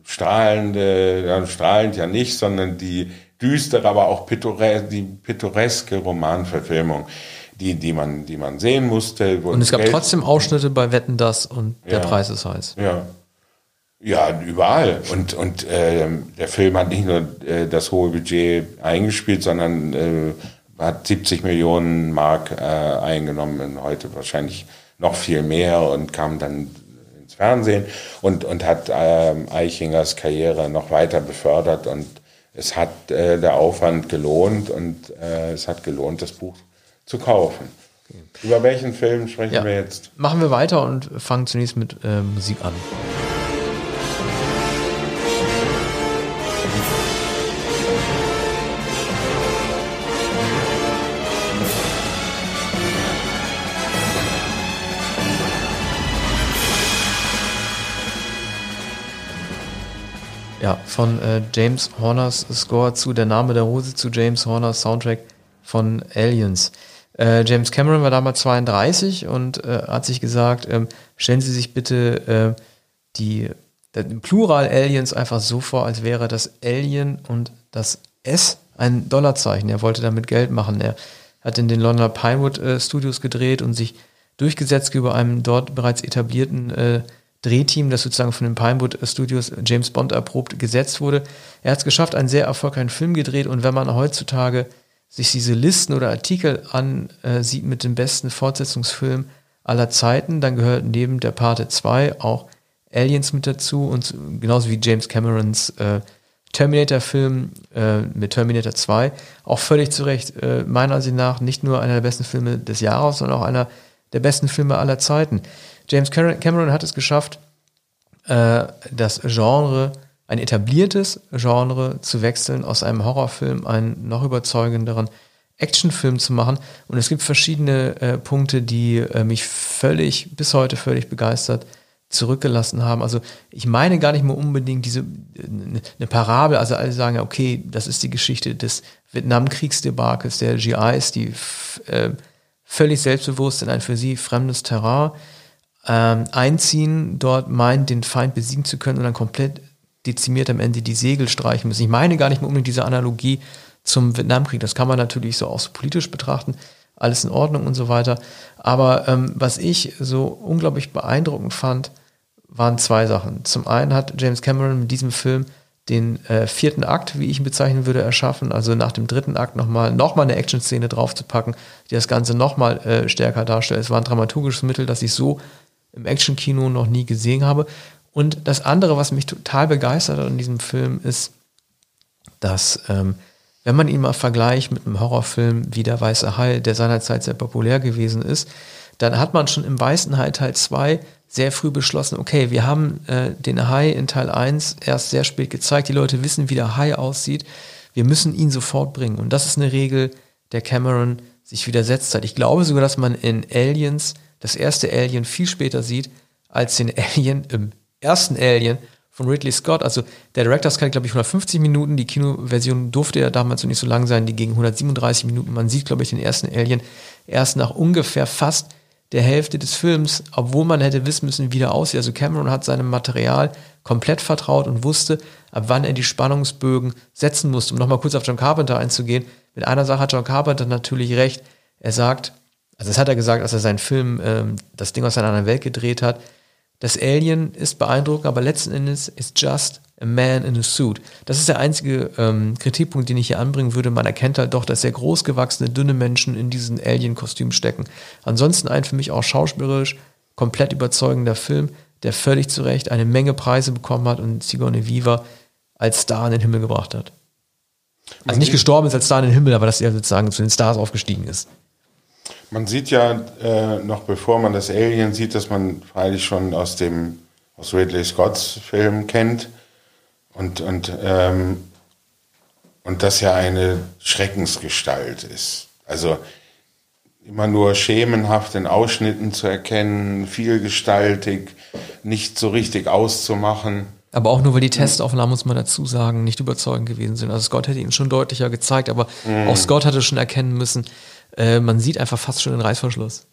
strahlende, strahlend ja nicht, sondern die düstere, aber auch pittoreske, die pittoreske Romanverfilmung, die, die, man, die man sehen musste. Und es gab Geld trotzdem Ausschnitte bei Wetten das und der ja, Preis ist heiß. Ja. Ja, überall. Und, und äh, der Film hat nicht nur äh, das hohe Budget eingespielt, sondern äh, hat 70 Millionen Mark äh, eingenommen und heute wahrscheinlich noch viel mehr und kam dann ins Fernsehen und, und hat äh, Eichingers Karriere noch weiter befördert und es hat äh, der Aufwand gelohnt und äh, es hat gelohnt, das Buch zu kaufen. Okay. Über welchen Film sprechen ja. wir jetzt? Machen wir weiter und fangen zunächst mit äh, Musik an. Ja, von äh, James Horners Score zu Der Name der Rose zu James Horners Soundtrack von Aliens. Äh, James Cameron war damals 32 und äh, hat sich gesagt, ähm, stellen Sie sich bitte äh, die im Plural Aliens einfach so vor, als wäre das Alien und das S ein Dollarzeichen. Er wollte damit Geld machen. Er hat in den Londoner Pinewood äh, Studios gedreht und sich durchgesetzt über einem dort bereits etablierten äh, Drehteam, das sozusagen von den Pinewood Studios James Bond erprobt gesetzt wurde. Er hat es geschafft, einen sehr erfolgreichen Film gedreht und wenn man heutzutage sich diese Listen oder Artikel ansieht mit dem besten Fortsetzungsfilm aller Zeiten, dann gehört neben der Parte 2 auch Aliens mit dazu und genauso wie James Camerons äh, Terminator-Film äh, mit Terminator 2 auch völlig zu Recht äh, meiner Ansicht nach nicht nur einer der besten Filme des Jahres, sondern auch einer der besten Filme aller Zeiten. James Cameron hat es geschafft, äh, das Genre, ein etabliertes Genre zu wechseln, aus einem Horrorfilm einen noch überzeugenderen Actionfilm zu machen. Und es gibt verschiedene äh, Punkte, die äh, mich völlig, bis heute völlig begeistert zurückgelassen haben. Also ich meine gar nicht mehr unbedingt diese eine Parabel, also alle sagen, okay, das ist die Geschichte des Vietnamkriegsdebakels der GIs, die äh, völlig selbstbewusst in ein für sie fremdes Terrain ähm, einziehen, dort meint, den Feind besiegen zu können und dann komplett dezimiert am Ende die Segel streichen müssen. Ich meine gar nicht mehr unbedingt diese Analogie zum Vietnamkrieg. Das kann man natürlich so auch so politisch betrachten. Alles in Ordnung und so weiter. Aber ähm, was ich so unglaublich beeindruckend fand, waren zwei Sachen. Zum einen hat James Cameron mit diesem Film den äh, vierten Akt, wie ich ihn bezeichnen würde, erschaffen. Also nach dem dritten Akt nochmal noch mal eine Action-Szene draufzupacken, die das Ganze nochmal äh, stärker darstellt. Es war ein dramaturgisches Mittel, das ich so im Actionkino noch nie gesehen habe. Und das andere, was mich total begeistert hat in diesem Film, ist, dass, ähm, wenn man ihn mal vergleicht mit einem Horrorfilm wie Der Weiße Hai, der seinerzeit sehr populär gewesen ist, dann hat man schon im Weißen Hai Teil 2 sehr früh beschlossen, okay, wir haben äh, den Hai in Teil 1 erst sehr spät gezeigt, die Leute wissen, wie der Hai aussieht, wir müssen ihn sofort bringen. Und das ist eine Regel, der Cameron sich widersetzt hat. Ich glaube sogar, dass man in Aliens das erste Alien viel später sieht als den Alien im ersten Alien von Ridley Scott. Also der Director's Cut, glaube ich, 150 Minuten. Die Kinoversion durfte ja damals noch nicht so lang sein. Die ging 137 Minuten. Man sieht, glaube ich, den ersten Alien erst nach ungefähr fast der Hälfte des Films, obwohl man hätte wissen müssen, wie der aussieht. Also Cameron hat seinem Material komplett vertraut und wusste, ab wann er die Spannungsbögen setzen musste. Um nochmal kurz auf John Carpenter einzugehen. Mit einer Sache hat John Carpenter natürlich recht. Er sagt, also das hat er gesagt, als er seinen Film ähm, Das Ding aus einer anderen Welt gedreht hat. Das Alien ist beeindruckend, aber letzten Endes ist just a man in a suit. Das ist der einzige ähm, Kritikpunkt, den ich hier anbringen würde. Man erkennt halt doch, dass sehr großgewachsene, dünne Menschen in diesen Alien-Kostüm stecken. Ansonsten ein für mich auch schauspielerisch komplett überzeugender Film, der völlig zu Recht eine Menge Preise bekommen hat und Sigourney Viva als Star in den Himmel gebracht hat. Also nicht gestorben ist als Star in den Himmel, aber dass er sozusagen zu den Stars aufgestiegen ist. Man sieht ja äh, noch bevor man das Alien sieht, dass man freilich schon aus dem aus Ridley Scotts Film kennt und und ähm, und das ja eine Schreckensgestalt ist. Also immer nur schemenhaft in Ausschnitten zu erkennen, vielgestaltig, nicht so richtig auszumachen. Aber auch nur, weil die Testaufnahmen, muss man dazu sagen, nicht überzeugend gewesen sind. Also Scott hätte ihn schon deutlicher gezeigt, aber mhm. auch Scott hatte schon erkennen müssen, äh, man sieht einfach fast schon den Reißverschluss.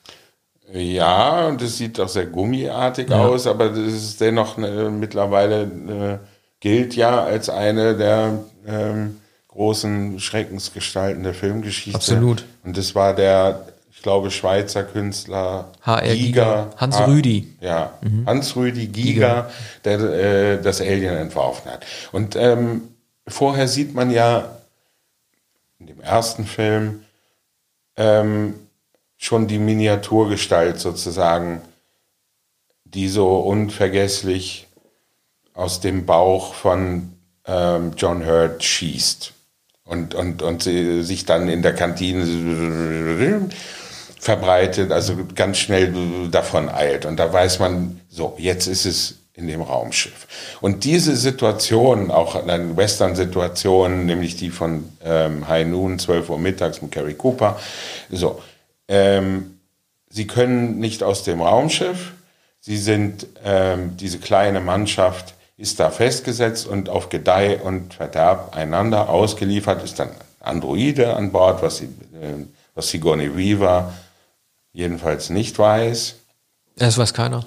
Ja, und es sieht doch sehr gummiartig ja. aus, aber das ist dennoch äh, mittlerweile äh, gilt ja als eine der ähm, großen Schreckensgestalten der Filmgeschichte. Absolut. Und das war der ich glaube, Schweizer Künstler HR Giga. Hans Rüdi. Ja, mhm. Hans Rüdi Giga, Giga. der äh, das Alien entworfen hat. Und ähm, vorher sieht man ja in dem ersten Film ähm, schon die Miniaturgestalt sozusagen, die so unvergesslich aus dem Bauch von ähm, John Hurt schießt und, und, und sich dann in der Kantine verbreitet, also ganz schnell davon eilt. Und da weiß man, so, jetzt ist es in dem Raumschiff. Und diese Situation, auch eine Western-Situation, nämlich die von ähm, High Noon, 12 Uhr mittags mit Carrie Cooper, so, ähm, sie können nicht aus dem Raumschiff, sie sind, ähm, diese kleine Mannschaft ist da festgesetzt und auf Gedeih und Verderb einander ausgeliefert, ist dann Androide an Bord, was, sie, äh, was Sigourney Weaver jedenfalls nicht weiß. Das weiß keiner.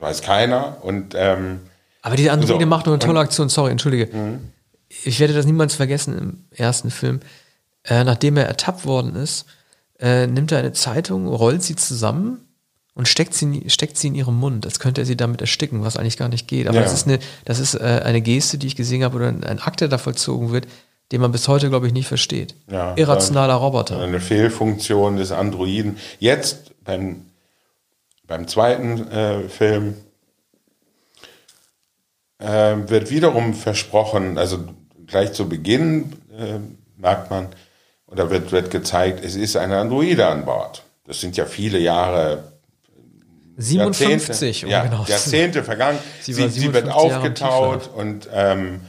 Weiß keiner. Und, ähm, Aber diese Androide so, macht nur eine tolle Aktion, sorry, entschuldige. Mhm. Ich werde das niemals vergessen im ersten Film. Äh, nachdem er ertappt worden ist, äh, nimmt er eine Zeitung, rollt sie zusammen und steckt sie, steckt sie in ihrem Mund, als könnte er sie damit ersticken, was eigentlich gar nicht geht. Aber ja. das ist eine, das ist äh, eine Geste, die ich gesehen habe, oder ein Akt, der da vollzogen wird, den man bis heute, glaube ich, nicht versteht. Ja, Irrationaler Roboter. Eine Fehlfunktion des Androiden. Jetzt beim, beim zweiten äh, Film äh, wird wiederum versprochen, also gleich zu Beginn äh, merkt man, oder wird, wird gezeigt, es ist ein Androide an Bord. Das sind ja viele Jahre 57, Jahrzehnte, um ja, genau Jahrzehnte vergangen. Sie, sie, sie wird aufgetaut und ähm,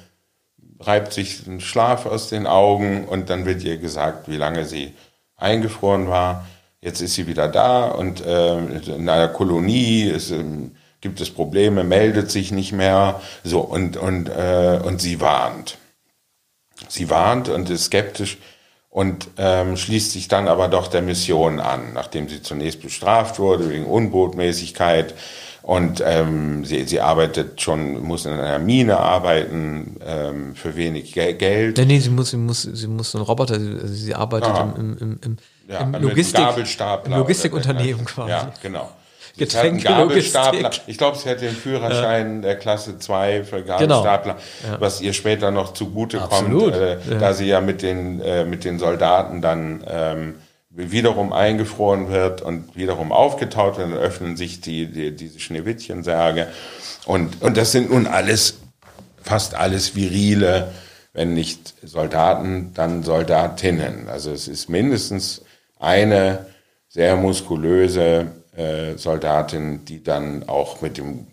reibt sich den Schlaf aus den Augen und dann wird ihr gesagt, wie lange sie eingefroren war. Jetzt ist sie wieder da und äh, in einer Kolonie ist, äh, gibt es Probleme, meldet sich nicht mehr. So und und äh, und sie warnt. Sie warnt und ist skeptisch und ähm, schließt sich dann aber doch der Mission an, nachdem sie zunächst bestraft wurde wegen Unbotmäßigkeit und ähm, sie, sie arbeitet schon, muss in einer Mine arbeiten ähm, für wenig Geld. Nee, nee, sie muss, sie muss, sie muss so ein Roboter, sie, also sie arbeitet Aha. im, im, im, ja, im Logistik, Logistikunternehmen quasi. Ja, genau. Getränke, Ich glaube, sie hat den Führerschein der Klasse 2 für Gabelstapler, genau. ja. was ihr später noch zugute kommt, äh, ja. da sie ja mit den, äh, mit den Soldaten dann ähm, wiederum eingefroren wird und wiederum aufgetaut wird, dann öffnen sich die, die, diese Schneewittchensärge. Und, und das sind nun alles, fast alles virile, wenn nicht Soldaten, dann Soldatinnen. Also es ist mindestens eine sehr muskulöse äh, Soldatin, die dann auch mit dem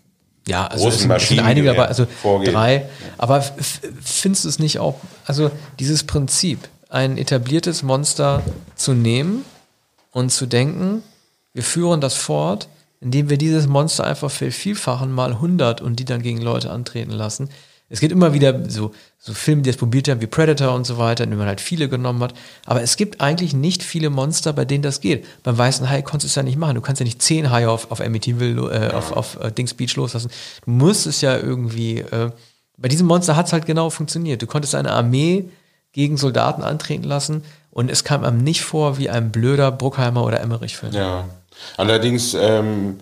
ja, also großen es sind einige dabei, also vorgeht. drei. Aber findest du es nicht auch, also dieses Prinzip, ein etabliertes Monster zu nehmen und zu denken, wir führen das fort, indem wir dieses Monster einfach vervielfachen mal 100 und die dann gegen Leute antreten lassen. Es gibt immer wieder so, so Filme, die das probiert haben, wie Predator und so weiter, in denen man halt viele genommen hat. Aber es gibt eigentlich nicht viele Monster, bei denen das geht. Beim weißen Hai konntest du es ja nicht machen. Du kannst ja nicht zehn Haie auf, auf Amityville, äh, auf, auf äh, Dings Beach loslassen. Du musst es ja irgendwie, äh, bei diesem Monster hat es halt genau funktioniert. Du konntest eine Armee gegen Soldaten antreten lassen und es kam einem nicht vor wie ein blöder Bruckheimer oder Emmerich-Film. Ja, allerdings ähm,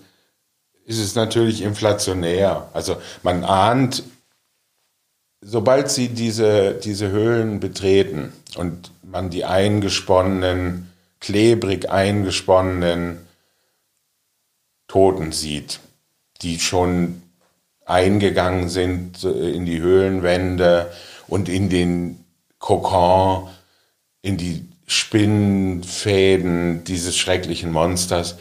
ist es natürlich inflationär. Also man ahnt sobald sie diese, diese Höhlen betreten und man die eingesponnenen, klebrig eingesponnenen Toten sieht, die schon eingegangen sind in die Höhlenwände und in den Kokon, in die Spinnenfäden dieses schrecklichen Monsters,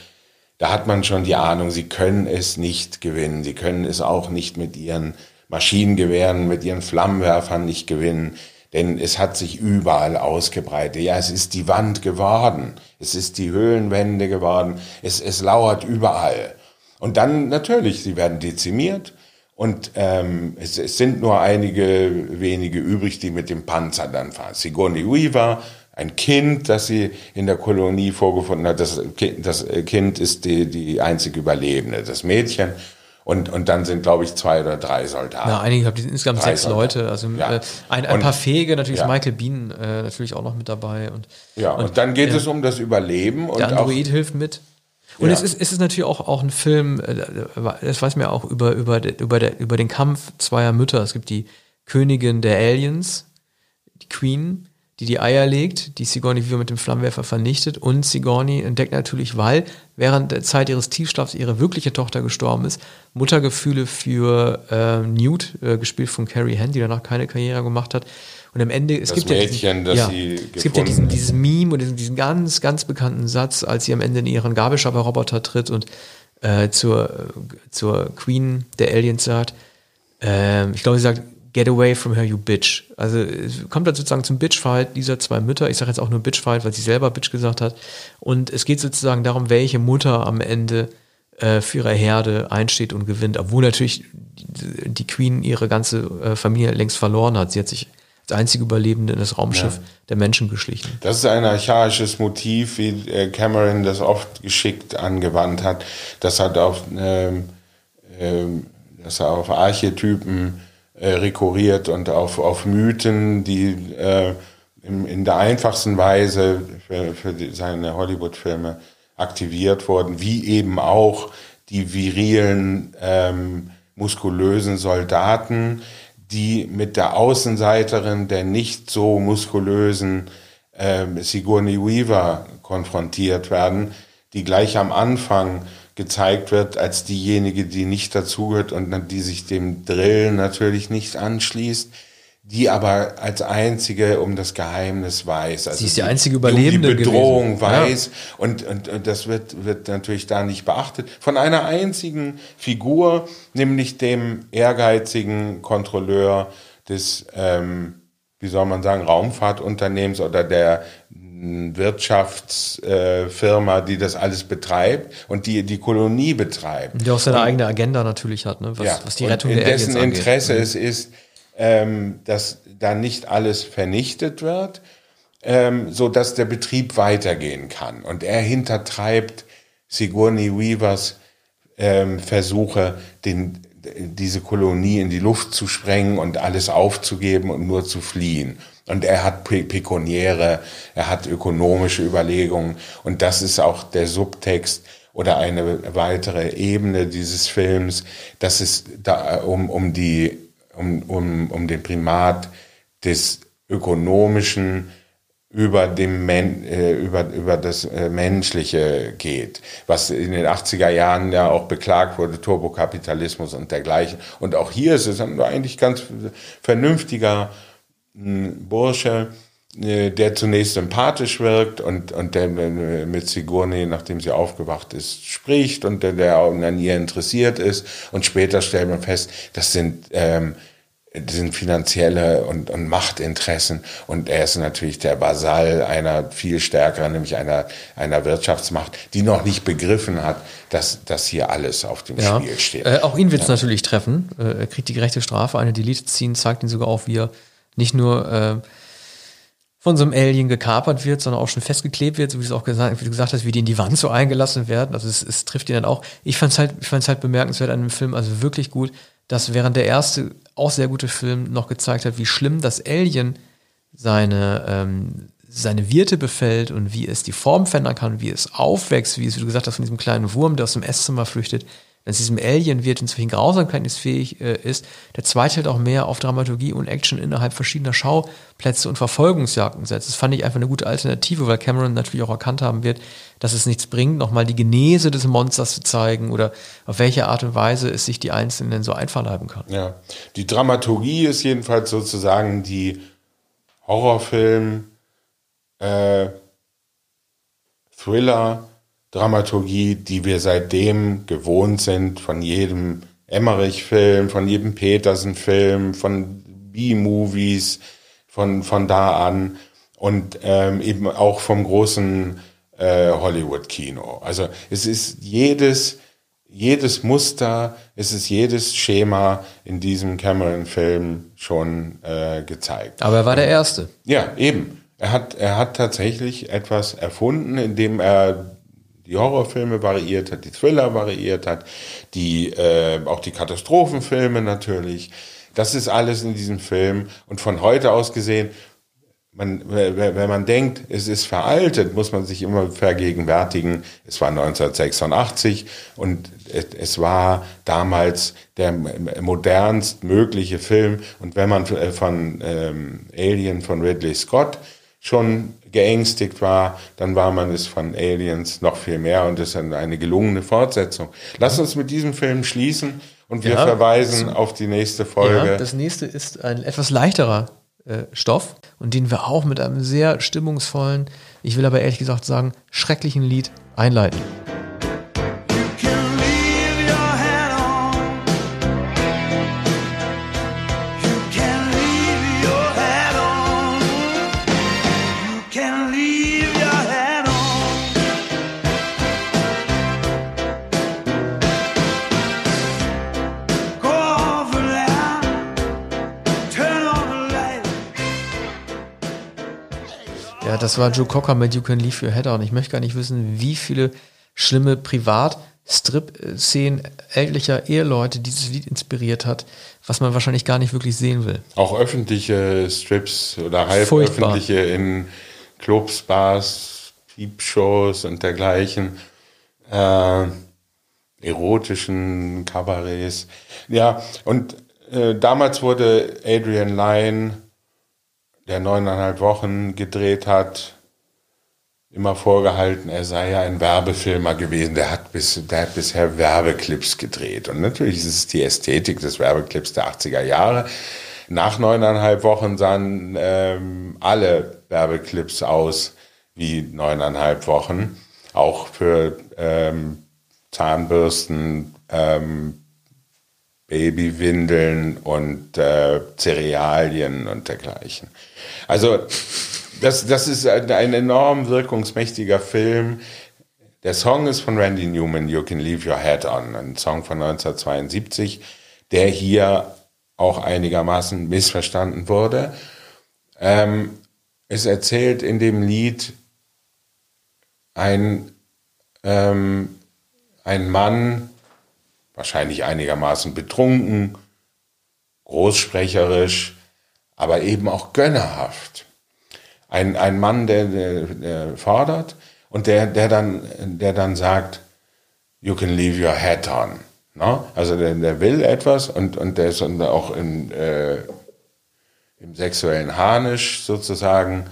da hat man schon die Ahnung, sie können es nicht gewinnen. Sie können es auch nicht mit ihren Maschinengewehren, mit ihren Flammenwerfern nicht gewinnen. Denn es hat sich überall ausgebreitet. Ja, es ist die Wand geworden. Es ist die Höhlenwände geworden. Es, es lauert überall. Und dann natürlich, sie werden dezimiert. Und ähm, es, es sind nur einige wenige übrig, die mit dem Panzer dann fahren. Sigourney Weaver, ein Kind, das sie in der Kolonie vorgefunden hat. Das, das Kind ist die, die einzige Überlebende, das Mädchen. Und, und dann sind, glaube ich, zwei oder drei Soldaten. Ja, einige, ich insgesamt drei sechs Soldaten. Leute. Also ja. äh, ein, ein paar Fähige, natürlich ja. Michael Bean äh, natürlich auch noch mit dabei. Und, ja, und, und dann geht ja. es um das Überleben. Der Android hilft mit. Und ja. es, ist, es ist natürlich auch, auch ein Film, äh, das weiß man ja auch über, über, über, der, über den Kampf zweier Mütter. Es gibt die Königin der Aliens, die Queen, die die Eier legt, die Sigourney Weaver mit dem Flammenwerfer vernichtet und Sigourney entdeckt natürlich, weil während der Zeit ihres Tiefschlafs ihre wirkliche Tochter gestorben ist, Muttergefühle für äh, Newt, äh, gespielt von Carrie Hand, die danach keine Karriere gemacht hat. Und am Ende, es das gibt Mädchen, ja, diesen, ja es gibt ja diesen, diesen Meme und diesen, diesen, ganz, ganz bekannten Satz, als sie am Ende in ihren Gabelstapler-Roboter tritt und äh, zur, zur Queen der Aliens sagt, äh, ich glaube, sie sagt, Get away from her, you bitch. Also es kommt dann sozusagen zum Bitchfight dieser zwei Mütter. Ich sage jetzt auch nur Bitchfight, weil sie selber Bitch gesagt hat. Und es geht sozusagen darum, welche Mutter am Ende äh, für ihre Herde einsteht und gewinnt. Obwohl natürlich die, Queen ihre ganze äh, Familie längst verloren hat. Sie hat sich als einzige Überlebende in das Raumschiff ja. der Menschen geschlichen. Das ist ein archaisches Motiv, wie äh, Cameron das oft geschickt angewandt hat. Das hat auf, ähm, ähm, das er auf Archetypen äh, rekurriert und auf, auf Mythen, die äh, in, in der einfachsten Weise für, für die, seine Hollywood-Filme aktiviert wurden, wie eben auch die virilen, ähm, muskulösen Soldaten, die mit der Außenseiterin der nicht so muskulösen ähm, Sigourney Weaver konfrontiert werden, die gleich am Anfang gezeigt wird als diejenige, die nicht dazugehört und die sich dem Drill natürlich nicht anschließt, die aber als einzige um das Geheimnis weiß. Also Sie ist die einzige Überlebende um die Bedrohung gewesen. weiß ja. und, und, und das wird, wird natürlich da nicht beachtet. Von einer einzigen Figur, nämlich dem ehrgeizigen Kontrolleur des, ähm, wie soll man sagen, Raumfahrtunternehmens oder der Wirtschaftsfirma, die das alles betreibt und die die Kolonie betreibt. Die auch seine und, eigene Agenda natürlich hat, ne? was, ja, was die Rettung und in der dessen Interesse mhm. es ist, ähm, dass da nicht alles vernichtet wird, ähm, so dass der Betrieb weitergehen kann. Und er hintertreibt Sigourney Weavers ähm, Versuche, den, diese Kolonie in die Luft zu sprengen und alles aufzugeben und nur zu fliehen. Und er hat pekuniäre, er hat ökonomische Überlegungen. Und das ist auch der Subtext oder eine weitere Ebene dieses Films, dass es da um, um die, um, um, um den Primat des ökonomischen über dem Men äh, über über das äh, menschliche geht, was in den 80er Jahren ja auch beklagt wurde, Turbokapitalismus und dergleichen. Und auch hier ist es eigentlich ganz vernünftiger ein Bursche, äh, der zunächst sympathisch wirkt und, und der mit Sigourney, nachdem sie aufgewacht ist, spricht und der, der an ihr interessiert ist. Und später stellt man fest, das sind, ähm, das sind finanzielle und, und Machtinteressen. Und er ist natürlich der Vasall einer viel stärkeren, nämlich einer, einer Wirtschaftsmacht, die noch nicht begriffen hat, dass, dass hier alles auf dem ja. Spiel steht. Äh, auch ihn wird es ja. natürlich treffen. Äh, er kriegt die gerechte Strafe. Eine Delete-Scene zeigt ihn sogar auch, wie er nicht nur äh, von so einem Alien gekapert wird, sondern auch schon festgeklebt wird, so wie du es auch gesagt, wie du gesagt hast, wie die in die Wand so eingelassen werden. Also es, es trifft ihn dann auch. Ich fand es halt, ich fand's halt bemerkenswert an dem Film, also wirklich gut, dass während der erste auch sehr gute Film noch gezeigt hat, wie schlimm das Alien seine ähm, seine Wirte befällt und wie es die Form verändern kann, wie es aufwächst, wie es, wie du gesagt hast, von diesem kleinen Wurm, der aus dem Esszimmer flüchtet, wenn es diesem Alien wird und zu welchen Grausamkeiten es fähig äh, ist, der zweite halt auch mehr auf Dramaturgie und Action innerhalb verschiedener Schauplätze und Verfolgungsjagden setzt. Das fand ich einfach eine gute Alternative, weil Cameron natürlich auch erkannt haben wird, dass es nichts bringt, nochmal die Genese des Monsters zu zeigen oder auf welche Art und Weise es sich die Einzelnen so einverleiben kann. Ja, die Dramaturgie ist jedenfalls sozusagen die Horrorfilm, äh, Thriller, Dramaturgie, die wir seitdem gewohnt sind von jedem Emmerich-Film, von jedem Petersen-Film, von B-Movies, von, von da an und ähm, eben auch vom großen äh, Hollywood-Kino. Also es ist jedes, jedes Muster, es ist jedes Schema in diesem Cameron-Film schon äh, gezeigt. Aber er war der Erste. Ja, eben. Er hat, er hat tatsächlich etwas erfunden, indem er die Horrorfilme variiert hat, die Thriller variiert hat, die äh, auch die Katastrophenfilme natürlich. Das ist alles in diesem Film. Und von heute aus gesehen, man, wenn man denkt, es ist veraltet, muss man sich immer vergegenwärtigen, es war 1986 und es war damals der modernst mögliche Film. Und wenn man von ähm, Alien von Ridley Scott schon geängstigt war, dann war man es von Aliens noch viel mehr und es ist eine gelungene Fortsetzung. Lass uns mit diesem Film schließen und wir ja, verweisen auf die nächste Folge. Ja, das nächste ist ein etwas leichterer äh, Stoff und den wir auch mit einem sehr stimmungsvollen, ich will aber ehrlich gesagt sagen, schrecklichen Lied einleiten. Das war Joe Cocker mit You Can Leave Your Head On. Ich möchte gar nicht wissen, wie viele schlimme Privat-Strip-Szenen ältlicher Eheleute dieses Lied inspiriert hat, was man wahrscheinlich gar nicht wirklich sehen will. Auch öffentliche Strips oder halböffentliche in Clubs, Bars, Piepshows und dergleichen. Äh, erotischen Kabarets. Ja, und äh, damals wurde Adrian Lyne der neuneinhalb Wochen gedreht hat, immer vorgehalten, er sei ja ein Werbefilmer gewesen. Der hat, bis, der hat bisher Werbeclips gedreht. Und natürlich ist es die Ästhetik des Werbeclips der 80er Jahre. Nach neuneinhalb Wochen sahen ähm, alle Werbeclips aus wie neuneinhalb Wochen. Auch für ähm, Zahnbürsten, ähm, Babywindeln und äh, Cerealien und dergleichen. Also das, das ist ein, ein enorm wirkungsmächtiger Film. Der Song ist von Randy Newman, You Can Leave Your Head On, ein Song von 1972, der hier auch einigermaßen missverstanden wurde. Ähm, es erzählt in dem Lied ein, ähm, ein Mann, wahrscheinlich einigermaßen betrunken, großsprecherisch, aber eben auch gönnerhaft. Ein, ein Mann, der, der, der fordert und der, der, dann, der dann sagt, you can leave your hat on. No? Also der, der will etwas und, und der ist auch in, äh, im sexuellen Harnisch sozusagen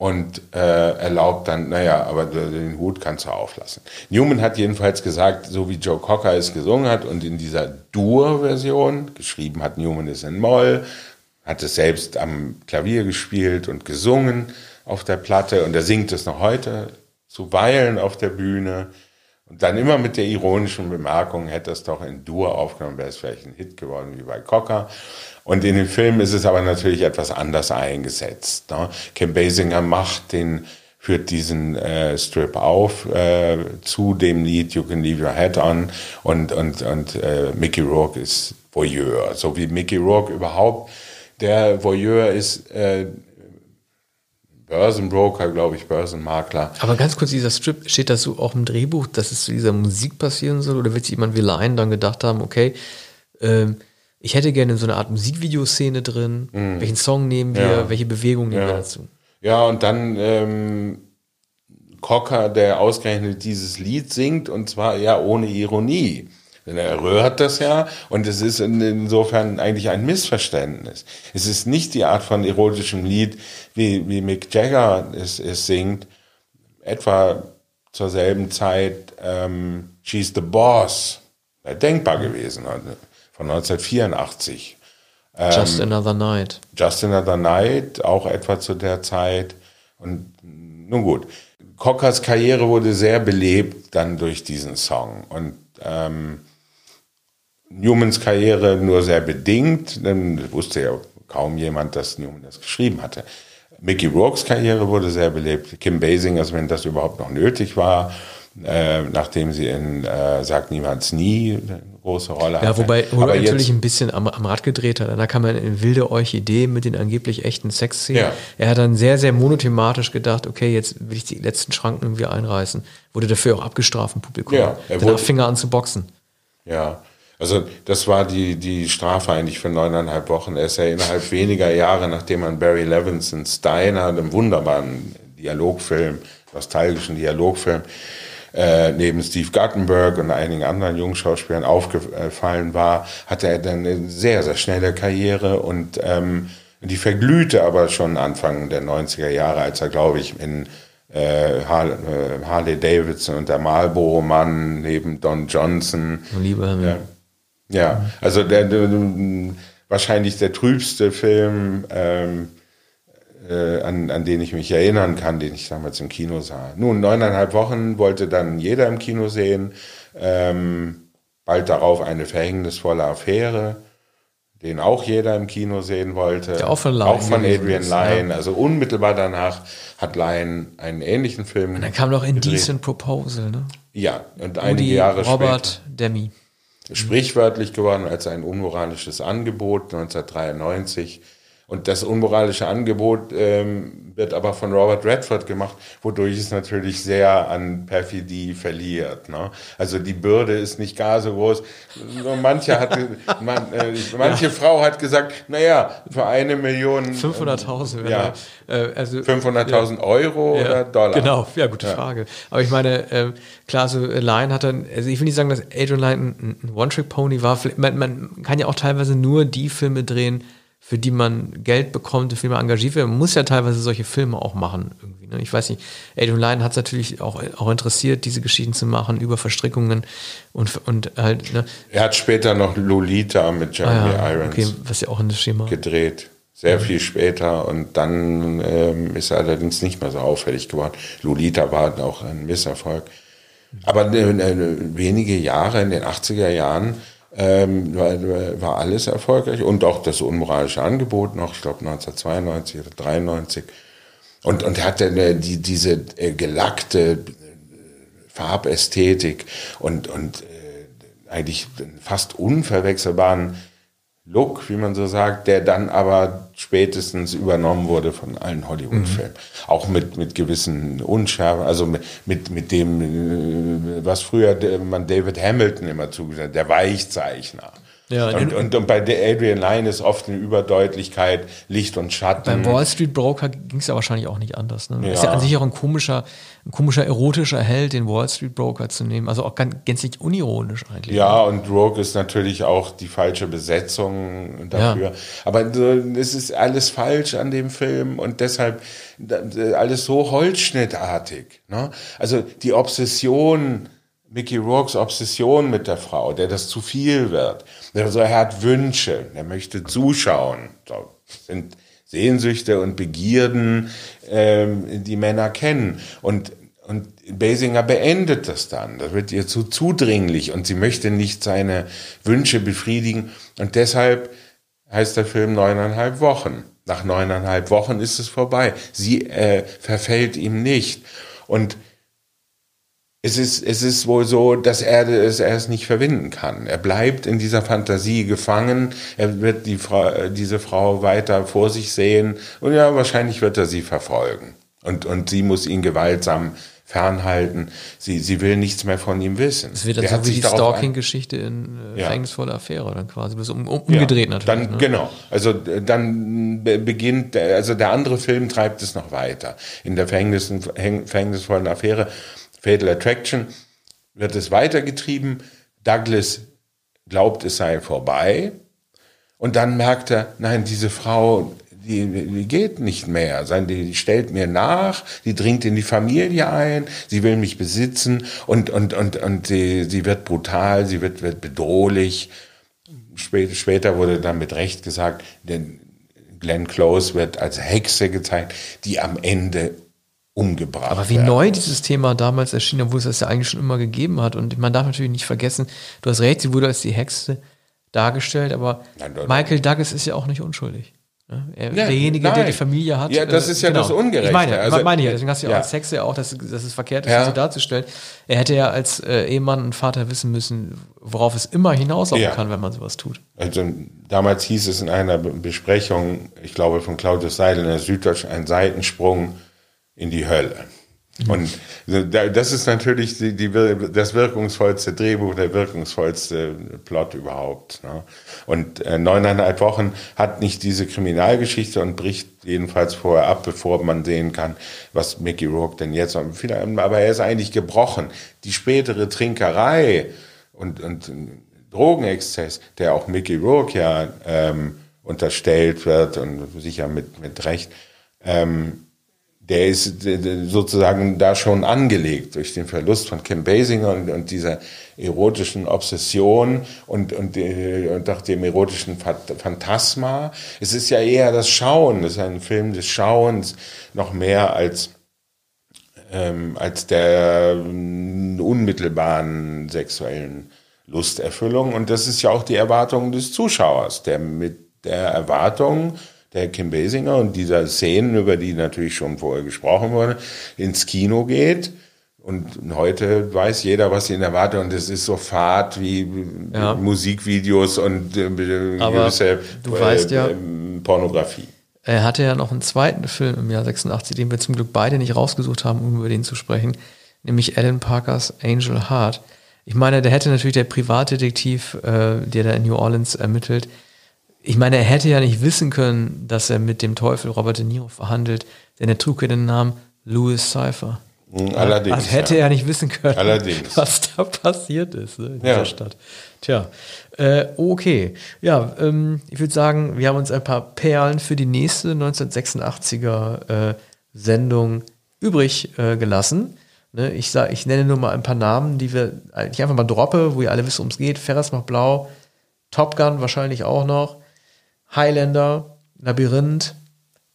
und äh, erlaubt dann, naja, aber den Hut kannst du auflassen. Newman hat jedenfalls gesagt, so wie Joe Cocker es gesungen hat und in dieser Dur-Version, geschrieben hat Newman es in Moll, hat es selbst am Klavier gespielt und gesungen auf der Platte und er singt es noch heute zuweilen auf der Bühne und dann immer mit der ironischen Bemerkung, hätte es doch in Dur aufgenommen, wäre es vielleicht ein Hit geworden wie bei Cocker. Und in dem Film ist es aber natürlich etwas anders eingesetzt. Ne? Kim Basinger macht den, führt diesen äh, Strip auf äh, zu dem Lied You Can Leave Your Head On und, und, und äh, Mickey Rourke ist Voyeur. So wie Mickey Rourke überhaupt der Voyeur ist äh, Börsenbroker, glaube ich, Börsenmakler. Aber ganz kurz, dieser Strip, steht das so auch im Drehbuch, dass es zu dieser Musik passieren soll? Oder wird sich jemand wie Lion dann gedacht haben, okay, ähm, ich hätte gerne so eine Art Musikvideoszene drin, mhm. welchen Song nehmen wir, ja. welche Bewegung nehmen ja. wir dazu? Ja, und dann ähm, Cocker, der ausgerechnet dieses Lied singt, und zwar ja ohne Ironie. Er rührt das ja und es ist insofern eigentlich ein Missverständnis. Es ist nicht die Art von erotischem Lied, wie, wie Mick Jagger es, es singt, etwa zur selben Zeit ähm, She's the Boss, denkbar gewesen, von 1984. Just ähm, Another Night. Just Another Night, auch etwa zu der Zeit. Und nun gut, Cockers Karriere wurde sehr belebt dann durch diesen Song. Und ähm, Newmans Karriere nur sehr bedingt, denn wusste ja kaum jemand, dass Newman das geschrieben hatte. Mickey Rourke's Karriere wurde sehr belebt. Kim Basinger, also wenn das überhaupt noch nötig war, äh, nachdem sie in äh, Sagt Niemals Nie eine große Rolle hatte. Ja, wobei Rourke natürlich ein bisschen am, am Rad gedreht hat. Da kam er in wilde Orchidee mit den angeblich echten Sexszenen. Ja. Er hat dann sehr, sehr monothematisch gedacht, okay, jetzt will ich die letzten Schranken irgendwie einreißen. Wurde dafür auch abgestraft im Publikum. Ja, er Danach fing er an zu boxen. Ja, also das war die, die Strafe eigentlich für neuneinhalb Wochen. Er ist ja innerhalb weniger Jahre, nachdem man Barry Levinson Steiner, einem wunderbaren Dialogfilm, nostalgischen Dialogfilm, äh, neben Steve Guttenberg und einigen anderen jungen Schauspielern aufgefallen war, hatte er dann eine sehr, sehr schnelle Karriere und ähm, die verglühte aber schon Anfang der 90er Jahre, als er, glaube ich, in äh, äh, Harley Davidson und der Marlboro-Mann neben Don Johnson. Liebe ja, ja, also der, der, wahrscheinlich der trübste Film ähm, äh, an, an den ich mich erinnern kann, den ich damals im Kino sah. Nun, neuneinhalb Wochen wollte dann jeder im Kino sehen. Ähm, bald darauf eine verhängnisvolle Affäre, den auch jeder im Kino sehen wollte. Der auch von, Lyon auch von Adrian Lyne. Ja. Also unmittelbar danach hat Lyne einen ähnlichen Film. Und dann kam noch Indecent Proposal, ne? Ja, und einige Jahre Robert später. Demi. Sprichwörtlich geworden als ein unmoralisches Angebot 1993 und das unmoralische Angebot ähm, wird aber von Robert Redford gemacht, wodurch es natürlich sehr an Perfidie verliert. Ne? Also die Bürde ist nicht gar so groß. Manche, hatte, man, äh, manche ja. Frau hat gesagt, naja, für eine Million... 500.000. Ja, äh, also, 500.000 ja. Euro ja, oder Dollar? Genau, ja, gute Frage. Aber ich meine, äh, klar, so Lion hat dann, also ich will nicht sagen, dass Adrian ein, ein One-Trick-Pony war. Man, man kann ja auch teilweise nur die Filme drehen, für die man Geld bekommt, für die man engagiert wird. Man muss ja teilweise solche Filme auch machen. Irgendwie, ne? Ich weiß nicht, Adrian Lyne hat es natürlich auch, auch interessiert, diese Geschichten zu machen über Verstrickungen und, und halt. Ne? Er hat später noch Lolita mit Jeremy ah, ja, Irons okay, was ja auch in das Schema gedreht. Sehr ja. viel später und dann ähm, ist er allerdings nicht mehr so auffällig geworden. Lolita war auch ein Misserfolg. Aber äh, äh wenige Jahre in den 80er Jahren ähm, war, war, alles erfolgreich und auch das unmoralische Angebot noch, ich glaube 1992 oder 93. Und, und hatte die, diese äh, gelackte äh, Farbästhetik und, und äh, eigentlich fast unverwechselbaren Look, wie man so sagt, der dann aber spätestens übernommen wurde von allen Hollywood-Filmen. Mhm. Auch mit, mit gewissen Unschärfen, also mit, mit, mit dem, äh, was früher man David Hamilton immer zugesagt hat, der Weichzeichner. Ja, und, und, und, bei Adrian Lyne ist oft eine Überdeutlichkeit, Licht und Schatten. Beim Wall Street Broker ging es ja wahrscheinlich auch nicht anders. Ne? Ja. Ist ja an sich auch ein komischer, ein komischer erotischer Held, den Wall Street Broker zu nehmen. Also auch ganz, gänzlich unironisch eigentlich. Ja, und Rogue ist natürlich auch die falsche Besetzung dafür. Ja. Aber es ist alles falsch an dem Film und deshalb alles so holzschnittartig. Ne? Also die Obsession Mickey Rourke's Obsession mit der Frau, der das zu viel wird. Also er hat Wünsche, er möchte zuschauen. So sind Sehnsüchte und Begierden, ähm, die Männer kennen. Und, und Basinger beendet das dann. Das wird ihr zu zudringlich und sie möchte nicht seine Wünsche befriedigen. Und deshalb heißt der Film neuneinhalb Wochen. Nach neuneinhalb Wochen ist es vorbei. Sie äh, verfällt ihm nicht. Und es ist, es ist wohl so, dass er, dass er es nicht verwinden kann. Er bleibt in dieser Fantasie gefangen. Er wird die Frau, diese Frau weiter vor sich sehen und ja, wahrscheinlich wird er sie verfolgen. Und, und sie muss ihn gewaltsam fernhalten. Sie, sie will nichts mehr von ihm wissen. Es wird dann so wie die Stalking-Geschichte in äh, ja. Verhängnisvolle Affäre dann quasi. Bis um, um, umgedreht ja, natürlich. Dann, ne? Genau. Also dann beginnt, also der andere Film treibt es noch weiter. In der Verhängnis, Verhängnisvollen Affäre Fatal Attraction wird es weitergetrieben. Douglas glaubt, es sei vorbei. Und dann merkt er, nein, diese Frau, die, die geht nicht mehr. Die stellt mir nach, die dringt in die Familie ein, sie will mich besitzen und, und, und, und sie, sie wird brutal, sie wird, wird bedrohlich. Später wurde dann mit Recht gesagt, denn Glenn Close wird als Hexe gezeigt, die am Ende umgebracht. Aber wie werden. neu dieses Thema damals erschien, obwohl es das ja eigentlich schon immer gegeben hat. Und man darf natürlich nicht vergessen, du hast recht, sie wurde als die Hexe dargestellt, aber Nein, Michael Douglas ist ja auch nicht unschuldig. Ne? Er, Ja, derjenige, der nein. die Familie hat. Ja, das äh, ist ja das Ungerechte. Ich meine, Also- meine ja, deswegen hast du ja, Ja. als Sex ja auch, dass, dass es verkehrt ist, Ja. das so darzustellen. Er hätte ja als äh, Ehemann und Vater wissen müssen, worauf es immer hinauslaufen Ja. kann, wenn man sowas tut. Also damals hieß es in einer Be- Besprechung, ich glaube von Claudius Seidel in der Süddeutschen, ein Seitensprung in die Hölle. Und da- das ist natürlich die, die, das wirkungsvollste Drehbuch, der wirkungsvollste Plot überhaupt. Ne? Und äh, neuneinhalb Wochen hat nicht diese Kriminalgeschichte und bricht jedenfalls vorher ab, bevor man sehen kann, was Mickey Rourke denn jetzt. Aber er ist eigentlich gebrochen. Die spätere Trinkerei und, und Drogenexzess, der auch Mickey Rourke ja ähm, unterstellt wird und sicher mit, mit Recht, ähm, der ist sozusagen da schon angelegt durch den Verlust von Kim Basinger und, und dieser erotischen Obsession und, und, äh, und auch dem erotischen Phantasma. Es ist ja eher das Schauen, es ist ein Film des Schauens, noch mehr als ähm, als der ähm, unmittelbaren sexuellen Lusterfüllung. Und das ist ja auch die Erwartung des Zuschauers, der mit der Erwartung der Kim Basinger und dieser Szenen, über die natürlich schon vorher gesprochen wurde, ins Kino geht. Und heute weiß jeder, was ihn erwartet. Und es ist so fad wie Ja. Musikvideos und äh, gewisse du weißt ja- ähm, Pornografie. Er hatte ja noch einen zweiten Film im Jahr 86, den wir zum Glück beide nicht rausgesucht haben, um über den zu sprechen, nämlich Alan Parkers Angel Heart. Ich meine, der hätte natürlich der Privatdetektiv, äh, der da in New Orleans ermittelt, ich meine, er hätte ja nicht wissen können, dass er mit dem Teufel Robert De Niro verhandelt, denn er trug ja den Namen Louis Cypher. Mhm, Allerdings. Das hätte ja. er nicht wissen können, Allerdings. was da passiert ist ne, in Ja. dieser Stadt. Tja, äh, okay. Ja, ähm, ich würde sagen, wir haben uns ein paar Perlen für die nächste 1986er äh, Sendung übrig äh, gelassen. Ne, ich, sag, ich nenne nur mal ein paar Namen, die wir, die ich einfach mal droppe, wo ihr alle wisst, worum es geht. Ferris macht blau, Top Gun wahrscheinlich auch noch, Highlander, Labyrinth,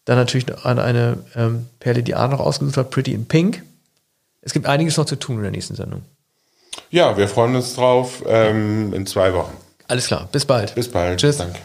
dann natürlich noch eine, eine ähm, Perle, die A noch ausgesucht hat, Pretty in Pink. Es gibt einiges noch zu tun in der nächsten Sendung. Ja, wir freuen uns drauf ähm, in zwei Wochen. Alles klar, bis bald. Bis bald. Tschüss. Danke.